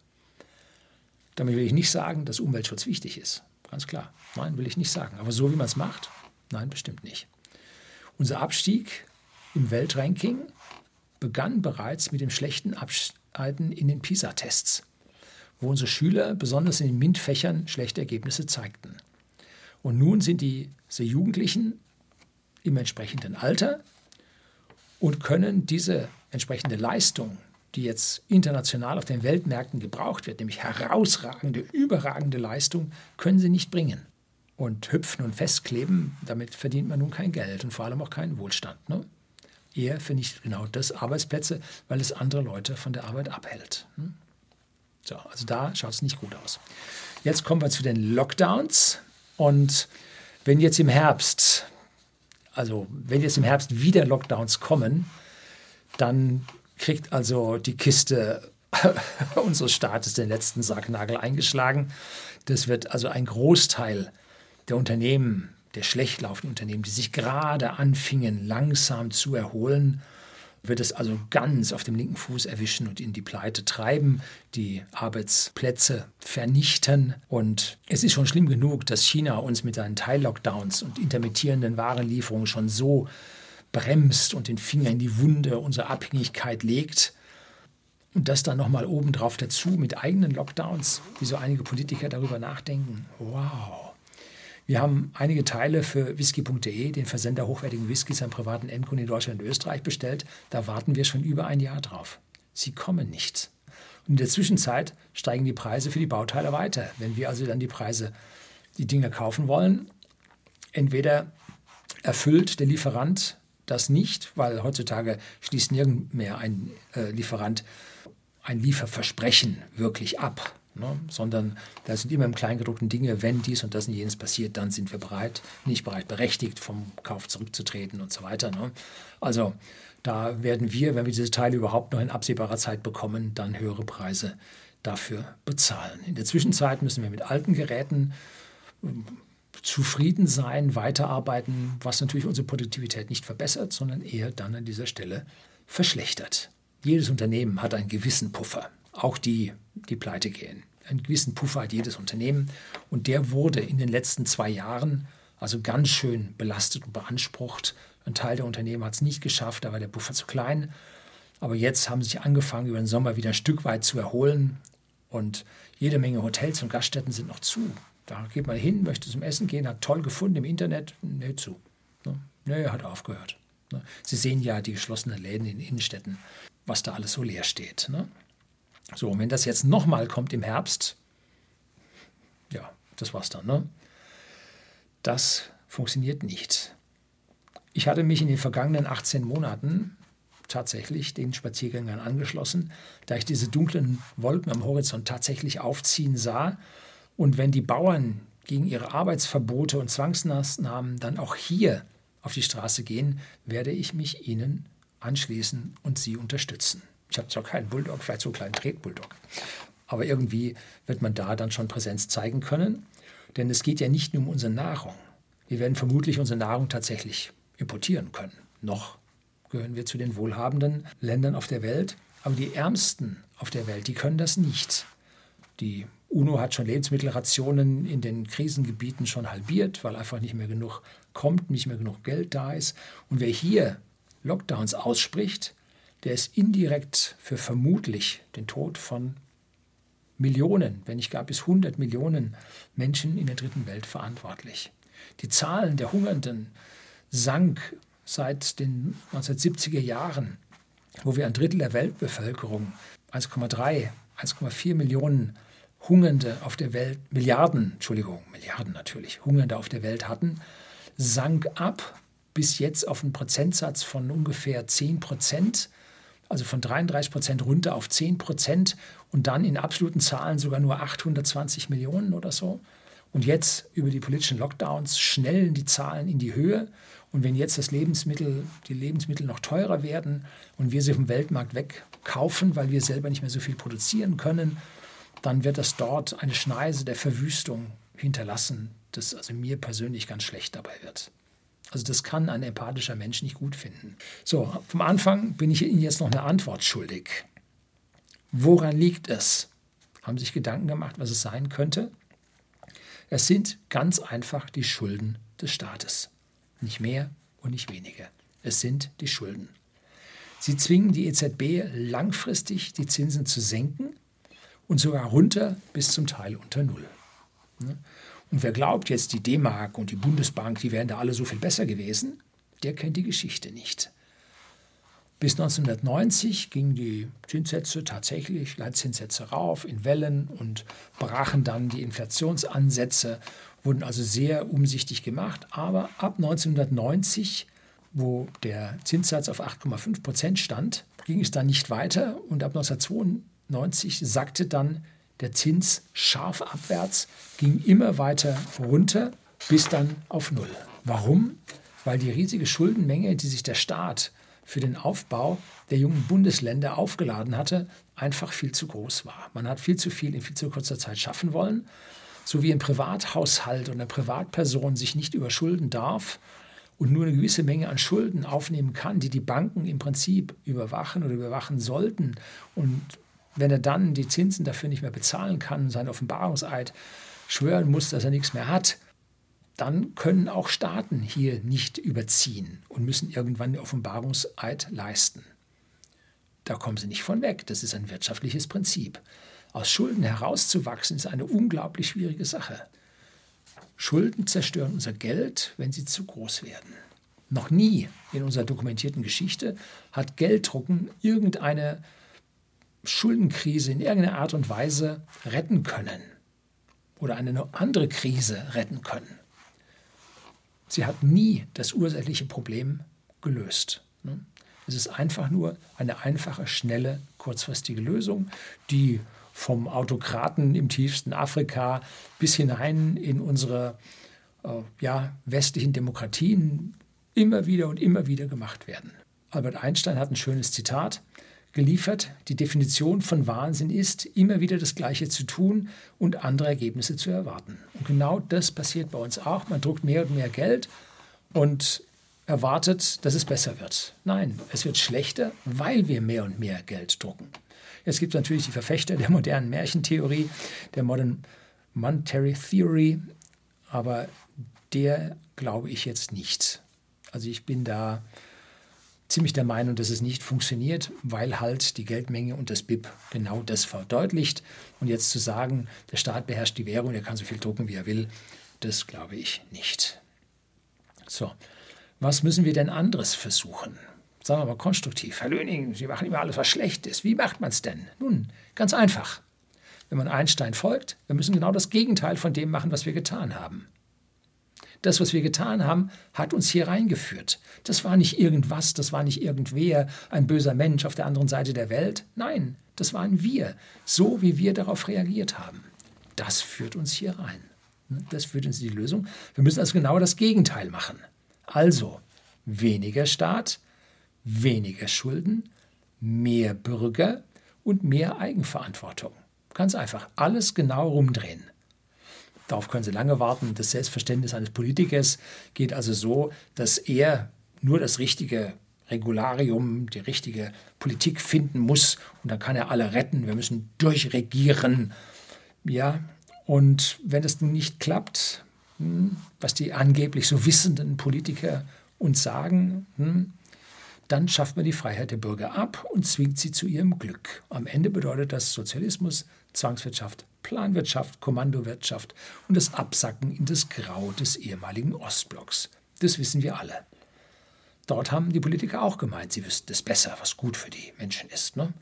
Damit will ich nicht sagen, dass Umweltschutz wichtig ist. Ganz klar. Nein, will ich nicht sagen. Aber so wie man es macht? Nein, bestimmt nicht. Unser Abstieg im Weltranking begann bereits mit dem schlechten Abschneiden in den PISA-Tests, wo unsere Schüler besonders in den MINT-Fächern schlechte Ergebnisse zeigten. Und nun sind diese Jugendlichen im entsprechenden Alter und können diese entsprechende Leistung, die jetzt international auf den Weltmärkten gebraucht wird, nämlich herausragende, überragende Leistung, können sie nicht bringen. Und hüpfen und festkleben, damit verdient man nun kein Geld und vor allem auch keinen Wohlstand. Ne? Er vernichtet genau das Arbeitsplätze, weil es andere Leute von der Arbeit abhält. Hm? So, also da schaut es nicht gut aus. Jetzt kommen wir zu den Lockdowns. Und wenn jetzt im Herbst, also wenn jetzt im Herbst wieder Lockdowns kommen, dann kriegt also die Kiste unseres Staates den letzten Sargnagel eingeschlagen. Das wird also ein Großteil der Unternehmen der schlecht laufenden Unternehmen, die sich gerade anfingen, langsam zu erholen, wird es also ganz auf dem linken Fuß erwischen und in die Pleite treiben, die Arbeitsplätze vernichten. Und es ist schon schlimm genug, dass China uns mit seinen Teil-Lockdowns und intermittierenden Warenlieferungen schon so bremst und den Finger in die Wunde unserer Abhängigkeit legt. Und das dann nochmal obendrauf dazu mit eigenen Lockdowns, wie so einige Politiker darüber nachdenken. Wow. Wir haben einige Teile für whisky.de, den Versender hochwertigen Whiskys an privaten Endkunden in Deutschland und Österreich bestellt. Da warten wir schon über ein Jahr drauf. Sie kommen nicht. Und in der Zwischenzeit steigen die Preise für die Bauteile weiter. Wenn wir also dann die Preise, die Dinge kaufen wollen, entweder erfüllt der Lieferant das nicht, weil heutzutage schließt nirgend mehr ein äh, Lieferant ein Lieferversprechen wirklich ab ne? sondern da sind immer im Kleingedruckten Dinge, wenn dies und das und jenes passiert, dann sind wir bereit, nicht bereit, berechtigt, vom Kauf zurückzutreten und so weiter. Ne? Also da werden wir, wenn wir diese Teile überhaupt noch in absehbarer Zeit bekommen, dann höhere Preise dafür bezahlen. In der Zwischenzeit müssen wir mit alten Geräten ähm, zufrieden sein, weiterarbeiten, was natürlich unsere Produktivität nicht verbessert, sondern eher dann an dieser Stelle verschlechtert. Jedes Unternehmen hat einen gewissen Puffer, auch die, die pleite gehen einen gewissen Puffer hat jedes Unternehmen. Und der wurde in den letzten zwei Jahren also ganz schön belastet und beansprucht. Ein Teil der Unternehmen hat es nicht geschafft, da war der Puffer zu klein. Aber jetzt haben sie sich angefangen, über den Sommer wieder ein Stück weit zu erholen. Und jede Menge Hotels und Gaststätten sind noch zu. Da geht man hin, möchte zum Essen gehen, hat toll gefunden im Internet, nee, zu. Ne? Nee, hat aufgehört. Ne? Sie sehen ja die geschlossenen Läden in Innenstädten, was da alles so leer steht. So, und wenn das jetzt nochmal kommt im Herbst, ja, das war's dann. Ne? Das funktioniert nicht. Ich hatte mich in den vergangenen 18 Monaten tatsächlich den Spaziergängern angeschlossen, da ich diese dunklen Wolken am Horizont tatsächlich aufziehen sah. Und wenn die Bauern gegen ihre Arbeitsverbote und Zwangsmaßnahmen dann auch hier auf die Straße gehen, werde ich mich ihnen anschließen und sie unterstützen. Ich habe zwar keinen Bulldog, vielleicht so einen kleinen Tretbulldog. Aber irgendwie wird man da dann schon Präsenz zeigen können. Denn es geht ja nicht nur um unsere Nahrung. Wir werden vermutlich unsere Nahrung tatsächlich importieren können. Noch gehören wir zu den wohlhabenden Ländern auf der Welt. Aber die Ärmsten auf der Welt, die können das nicht. Die UNO hat schon Lebensmittelrationen in den Krisengebieten schon halbiert, weil einfach nicht mehr genug kommt, nicht mehr genug Geld da ist. Und wer hier Lockdowns ausspricht, der ist indirekt für vermutlich den Tod von Millionen, wenn nicht gar bis 100 Millionen Menschen in der dritten Welt verantwortlich. Die Zahlen der Hungernden sank seit den 1970er Jahren, wo wir ein Drittel der Weltbevölkerung, 1,3, 1,4 Millionen Hungernde auf der Welt, Milliarden, Entschuldigung, Milliarden natürlich, Hungernde auf der Welt hatten, sank ab bis jetzt auf einen Prozentsatz von ungefähr 10 Prozent, also von 33 Prozent runter auf 10 Prozent und dann in absoluten Zahlen sogar nur 820 Millionen oder so. Und jetzt über die politischen Lockdowns schnellen die Zahlen in die Höhe. Und wenn jetzt das Lebensmittel, die Lebensmittel noch teurer werden und wir sie vom Weltmarkt wegkaufen, weil wir selber nicht mehr so viel produzieren können, dann wird das dort eine Schneise der Verwüstung hinterlassen, das also mir persönlich ganz schlecht dabei wird. Also das kann ein empathischer Mensch nicht gut finden. So, vom Anfang bin ich Ihnen jetzt noch eine Antwort schuldig. Woran liegt es? Haben Sie sich Gedanken gemacht, was es sein könnte? Es sind ganz einfach die Schulden des Staates. Nicht mehr und nicht weniger. Es sind die Schulden. Sie zwingen die EZB langfristig die Zinsen zu senken und sogar runter bis zum Teil unter Null. Und wer glaubt jetzt, die D-Mark und die Bundesbank, die wären da alle so viel besser gewesen, der kennt die Geschichte nicht. Bis 1990 gingen die Zinssätze tatsächlich, Leitzinssätze rauf in Wellen und brachen dann die Inflationsansätze, wurden also sehr umsichtig gemacht. Aber ab 1990, wo der Zinssatz auf 8,5 Prozent stand, ging es dann nicht weiter und ab 1992 sackte dann der Zins scharf abwärts, ging immer weiter runter bis dann auf Null. Warum? Weil die riesige Schuldenmenge, die sich der Staat für den Aufbau der jungen Bundesländer aufgeladen hatte, einfach viel zu groß war. Man hat viel zu viel in viel zu kurzer Zeit schaffen wollen. So wie ein Privathaushalt eine Privatperson sich nicht überschulden darf und nur eine gewisse Menge an Schulden aufnehmen kann, die die Banken im Prinzip überwachen oder überwachen sollten und wenn er dann die Zinsen dafür nicht mehr bezahlen kann, seinen Offenbarungseid schwören muss, dass er nichts mehr hat, dann können auch Staaten hier nicht überziehen und müssen irgendwann den Offenbarungseid leisten. Da kommen sie nicht von weg. Das ist ein wirtschaftliches Prinzip. Aus Schulden herauszuwachsen ist eine unglaublich schwierige Sache. Schulden zerstören unser Geld, wenn sie zu groß werden. Noch nie in unserer dokumentierten Geschichte hat Gelddrucken irgendeine Schuldenkrise in irgendeiner Art und Weise retten können oder eine andere Krise retten können. Sie hat nie das ursächliche Problem gelöst. Ne? Es ist einfach nur eine einfache, schnelle, kurzfristige Lösung, die vom Autokraten im tiefsten Afrika bis hinein in unsere äh, ja, westlichen Demokratien immer wieder und immer wieder gemacht werden. Albert Einstein hat ein schönes Zitat geliefert. Die Definition von Wahnsinn ist, immer wieder das Gleiche zu tun und andere Ergebnisse zu erwarten. Und genau das passiert bei uns auch. Man druckt mehr und mehr Geld und erwartet, dass es besser wird. Nein, es wird schlechter, weil wir mehr und mehr Geld drucken. Es gibt natürlich die Verfechter der modernen Märchentheorie, der Modern Monetary Theory, aber der glaube ich jetzt nicht. Also ich bin da ziemlich der Meinung, dass es nicht funktioniert, weil halt die Geldmenge und das BIP genau das verdeutlicht. Und jetzt zu sagen, der Staat beherrscht die Währung, er kann so viel drucken, wie er will, das glaube ich nicht. So, was müssen wir denn anderes versuchen? Sagen wir mal konstruktiv. Herr Löning, Sie machen immer alles, was schlecht ist. Wie macht man es denn? Nun, ganz einfach. Wenn man Einstein folgt, wir müssen genau das Gegenteil von dem machen, was wir getan haben. Das, was wir getan haben, hat uns hier reingeführt. Das war nicht irgendwas, das war nicht irgendwer, ein böser Mensch auf der anderen Seite der Welt. Nein, das waren wir, so wie wir darauf reagiert haben. Das führt uns hier rein. Das führt uns in die Lösung. Wir müssen also genau das Gegenteil machen. Also weniger Staat, weniger Schulden, mehr Bürger und mehr Eigenverantwortung. Ganz einfach, alles genau rumdrehen. Darauf können Sie lange warten. Das Selbstverständnis eines Politikers geht also so, dass er nur das richtige Regularium, die richtige Politik finden muss und dann kann er alle retten. Wir müssen durchregieren. Ja, und wenn es nun nicht klappt, hm, was die angeblich so wissenden Politiker uns sagen, hm, dann schafft man die Freiheit der Bürger ab und zwingt sie zu ihrem Glück. Am Ende bedeutet das Sozialismus, Zwangswirtschaft, Planwirtschaft, Kommandowirtschaft und das Absacken in das Grau des ehemaligen Ostblocks. Das wissen wir alle. Dort haben die Politiker auch gemeint, sie wüssten es besser, was gut für die Menschen ist. Ne?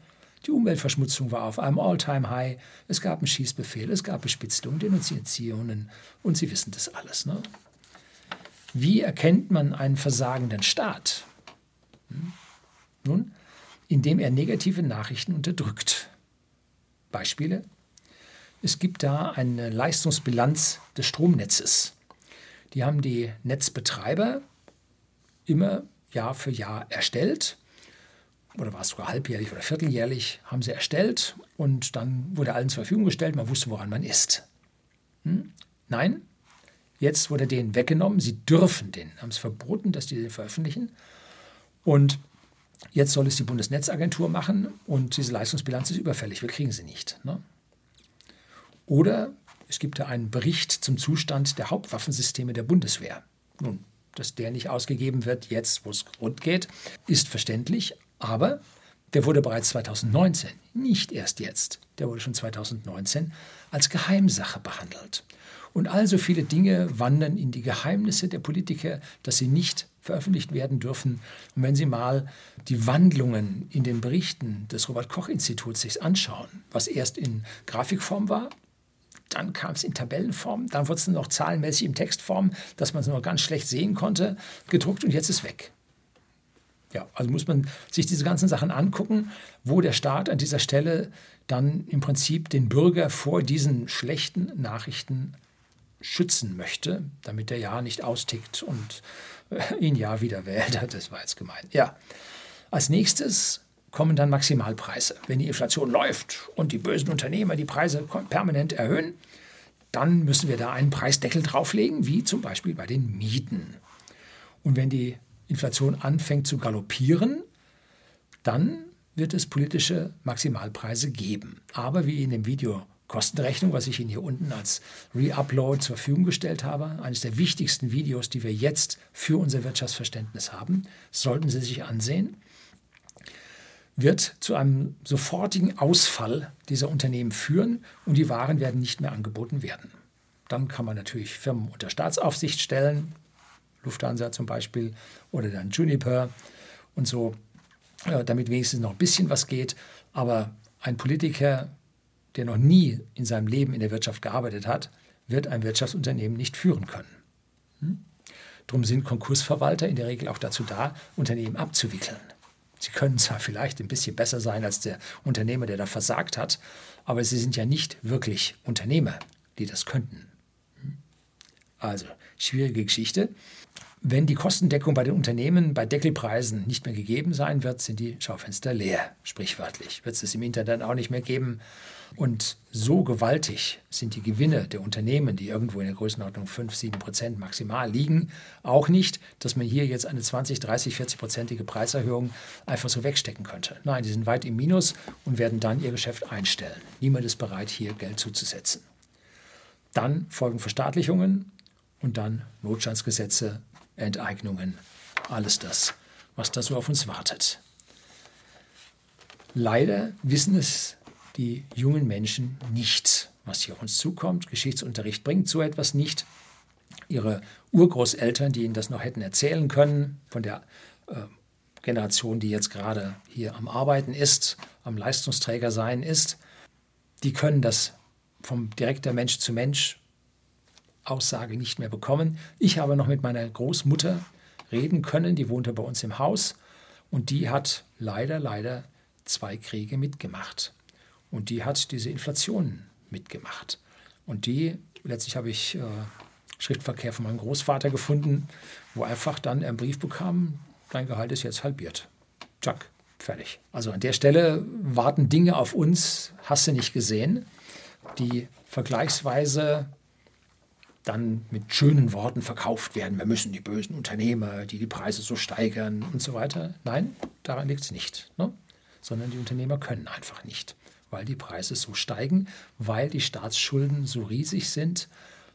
Die Umweltverschmutzung war auf einem All-Time-High. Es gab einen Schießbefehl, es gab Bespitzelungen, Denunziationen und Sie wissen das alles. Ne? Wie erkennt man einen versagenden Staat? Hm? Nun, indem er negative Nachrichten unterdrückt. Beispiele? Es gibt da eine Leistungsbilanz des Stromnetzes. Die haben die Netzbetreiber immer Jahr für Jahr erstellt. Oder war es sogar halbjährlich oder vierteljährlich, haben sie erstellt und dann wurde allen zur Verfügung gestellt. Man wusste, woran man ist. Hm? Nein, jetzt wurde denen weggenommen. Sie dürfen den, haben es verboten, dass die den veröffentlichen. Und jetzt soll es die Bundesnetzagentur machen und diese Leistungsbilanz ist überfällig. Wir kriegen sie nicht. Ne? Oder es gibt da einen Bericht zum Zustand der Hauptwaffensysteme der Bundeswehr. Nun, dass der nicht ausgegeben wird, jetzt, wo es rund geht, ist verständlich, aber der wurde bereits 2019, nicht erst jetzt, der wurde schon 2019 als Geheimsache behandelt. Und also viele Dinge wandern in die Geheimnisse der Politiker, dass sie nicht veröffentlicht werden dürfen. Und wenn Sie mal die Wandlungen in den Berichten des Robert Koch Instituts sich anschauen, was erst in Grafikform war, dann kam es in Tabellenform, dann wurde es noch zahlenmäßig in Textform, dass man es nur ganz schlecht sehen konnte, gedruckt und jetzt ist weg. Ja, also muss man sich diese ganzen Sachen angucken, wo der Staat an dieser Stelle dann im Prinzip den Bürger vor diesen schlechten Nachrichten schützen möchte, damit er ja nicht austickt und ihn ja wieder wählt. Das war jetzt gemeint. Ja. Als nächstes kommen dann Maximalpreise. Wenn die Inflation läuft und die bösen Unternehmer die Preise permanent erhöhen, dann müssen wir da einen Preisdeckel drauflegen, wie zum Beispiel bei den Mieten. Und wenn die Inflation anfängt zu galoppieren, dann wird es politische Maximalpreise geben. Aber wie in dem Video Kostenrechnung, was ich Ihnen hier unten als Re-Upload zur Verfügung gestellt habe, eines der wichtigsten Videos, die wir jetzt für unser Wirtschaftsverständnis haben, sollten Sie sich ansehen wird zu einem sofortigen Ausfall dieser Unternehmen führen und die Waren werden nicht mehr angeboten werden. Dann kann man natürlich Firmen unter Staatsaufsicht stellen, Lufthansa zum Beispiel oder dann Juniper und so, äh, damit wenigstens noch ein bisschen was geht. Aber ein Politiker, der noch nie in seinem Leben in der Wirtschaft gearbeitet hat, wird ein Wirtschaftsunternehmen nicht führen können. Hm? Darum sind Konkursverwalter in der Regel auch dazu da, Unternehmen abzuwickeln. Sie können zwar vielleicht ein bisschen besser sein als der Unternehmer, der da versagt hat, aber sie sind ja nicht wirklich Unternehmer, die das könnten. Also, schwierige Geschichte. Wenn die Kostendeckung bei den Unternehmen bei Deckelpreisen nicht mehr gegeben sein wird, sind die Schaufenster leer, sprichwörtlich. Wird es im Internet auch nicht mehr geben. Und so gewaltig sind die Gewinne der Unternehmen, die irgendwo in der Größenordnung 5, 7 Prozent maximal liegen, auch nicht, dass man hier jetzt eine 20, 30, 40 prozentige Preiserhöhung einfach so wegstecken könnte. Nein, die sind weit im Minus und werden dann ihr Geschäft einstellen. Niemand ist bereit, hier Geld zuzusetzen. Dann folgen Verstaatlichungen und dann Notstandsgesetze, Enteignungen, alles das, was da so auf uns wartet. Leider wissen es die jungen Menschen nicht, was hier auf uns zukommt. Geschichtsunterricht bringt so etwas nicht. Ihre Urgroßeltern, die ihnen das noch hätten erzählen können, von der äh, Generation, die jetzt gerade hier am Arbeiten ist, am Leistungsträger sein ist, die können das vom direkter Mensch zu Mensch Aussage nicht mehr bekommen. Ich habe noch mit meiner Großmutter reden können, die wohnte bei uns im Haus und die hat leider, leider zwei Kriege mitgemacht. Und die hat diese Inflation mitgemacht. Und die, letztlich habe ich äh, Schriftverkehr von meinem Großvater gefunden, wo einfach dann er einen Brief bekam, dein Gehalt ist jetzt halbiert. Zack, fertig. Also an der Stelle warten Dinge auf uns, hast du nicht gesehen, die vergleichsweise dann mit schönen Worten verkauft werden. Wir müssen die bösen Unternehmer, die die Preise so steigern und so weiter. Nein, daran liegt es nicht. Ne? Sondern die Unternehmer können einfach nicht weil die Preise so steigen, weil die Staatsschulden so riesig sind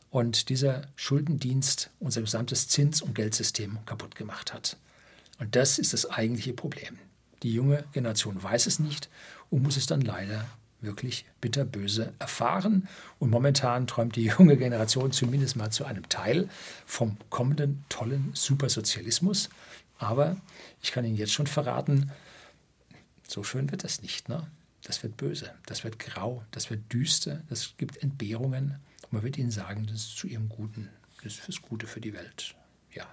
und dieser Schuldendienst unser gesamtes Zins- und Geldsystem kaputt gemacht hat. Und das ist das eigentliche Problem. Die junge Generation weiß es nicht und muss es dann leider wirklich bitterböse erfahren. Und momentan träumt die junge Generation zumindest mal zu einem Teil vom kommenden tollen Supersozialismus. Aber ich kann Ihnen jetzt schon verraten, so schön wird das nicht. Ne? Das wird böse, das wird grau, das wird düster, das gibt Entbehrungen. Und man wird ihnen sagen, das ist zu ihrem Guten, das ist fürs Gute für die Welt. Ja,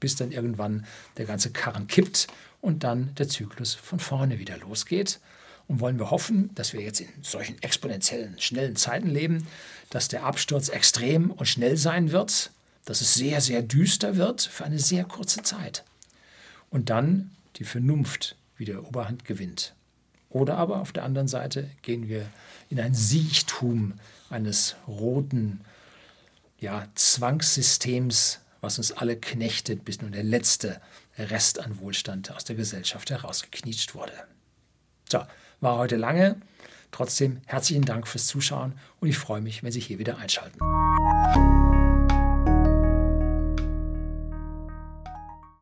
bis dann irgendwann der ganze Karren kippt und dann der Zyklus von vorne wieder losgeht. Und wollen wir hoffen, dass wir jetzt in solchen exponentiellen, schnellen Zeiten leben, dass der Absturz extrem und schnell sein wird, dass es sehr, sehr düster wird für eine sehr kurze Zeit. Und dann die Vernunft wieder Oberhand gewinnt. Oder aber auf der anderen Seite gehen wir in ein Siechtum eines roten ja, Zwangssystems, was uns alle knechtet, bis nun der letzte Rest an Wohlstand aus der Gesellschaft herausgeknietscht wurde. So, war heute lange. Trotzdem herzlichen Dank fürs Zuschauen und ich freue mich, wenn Sie hier wieder einschalten.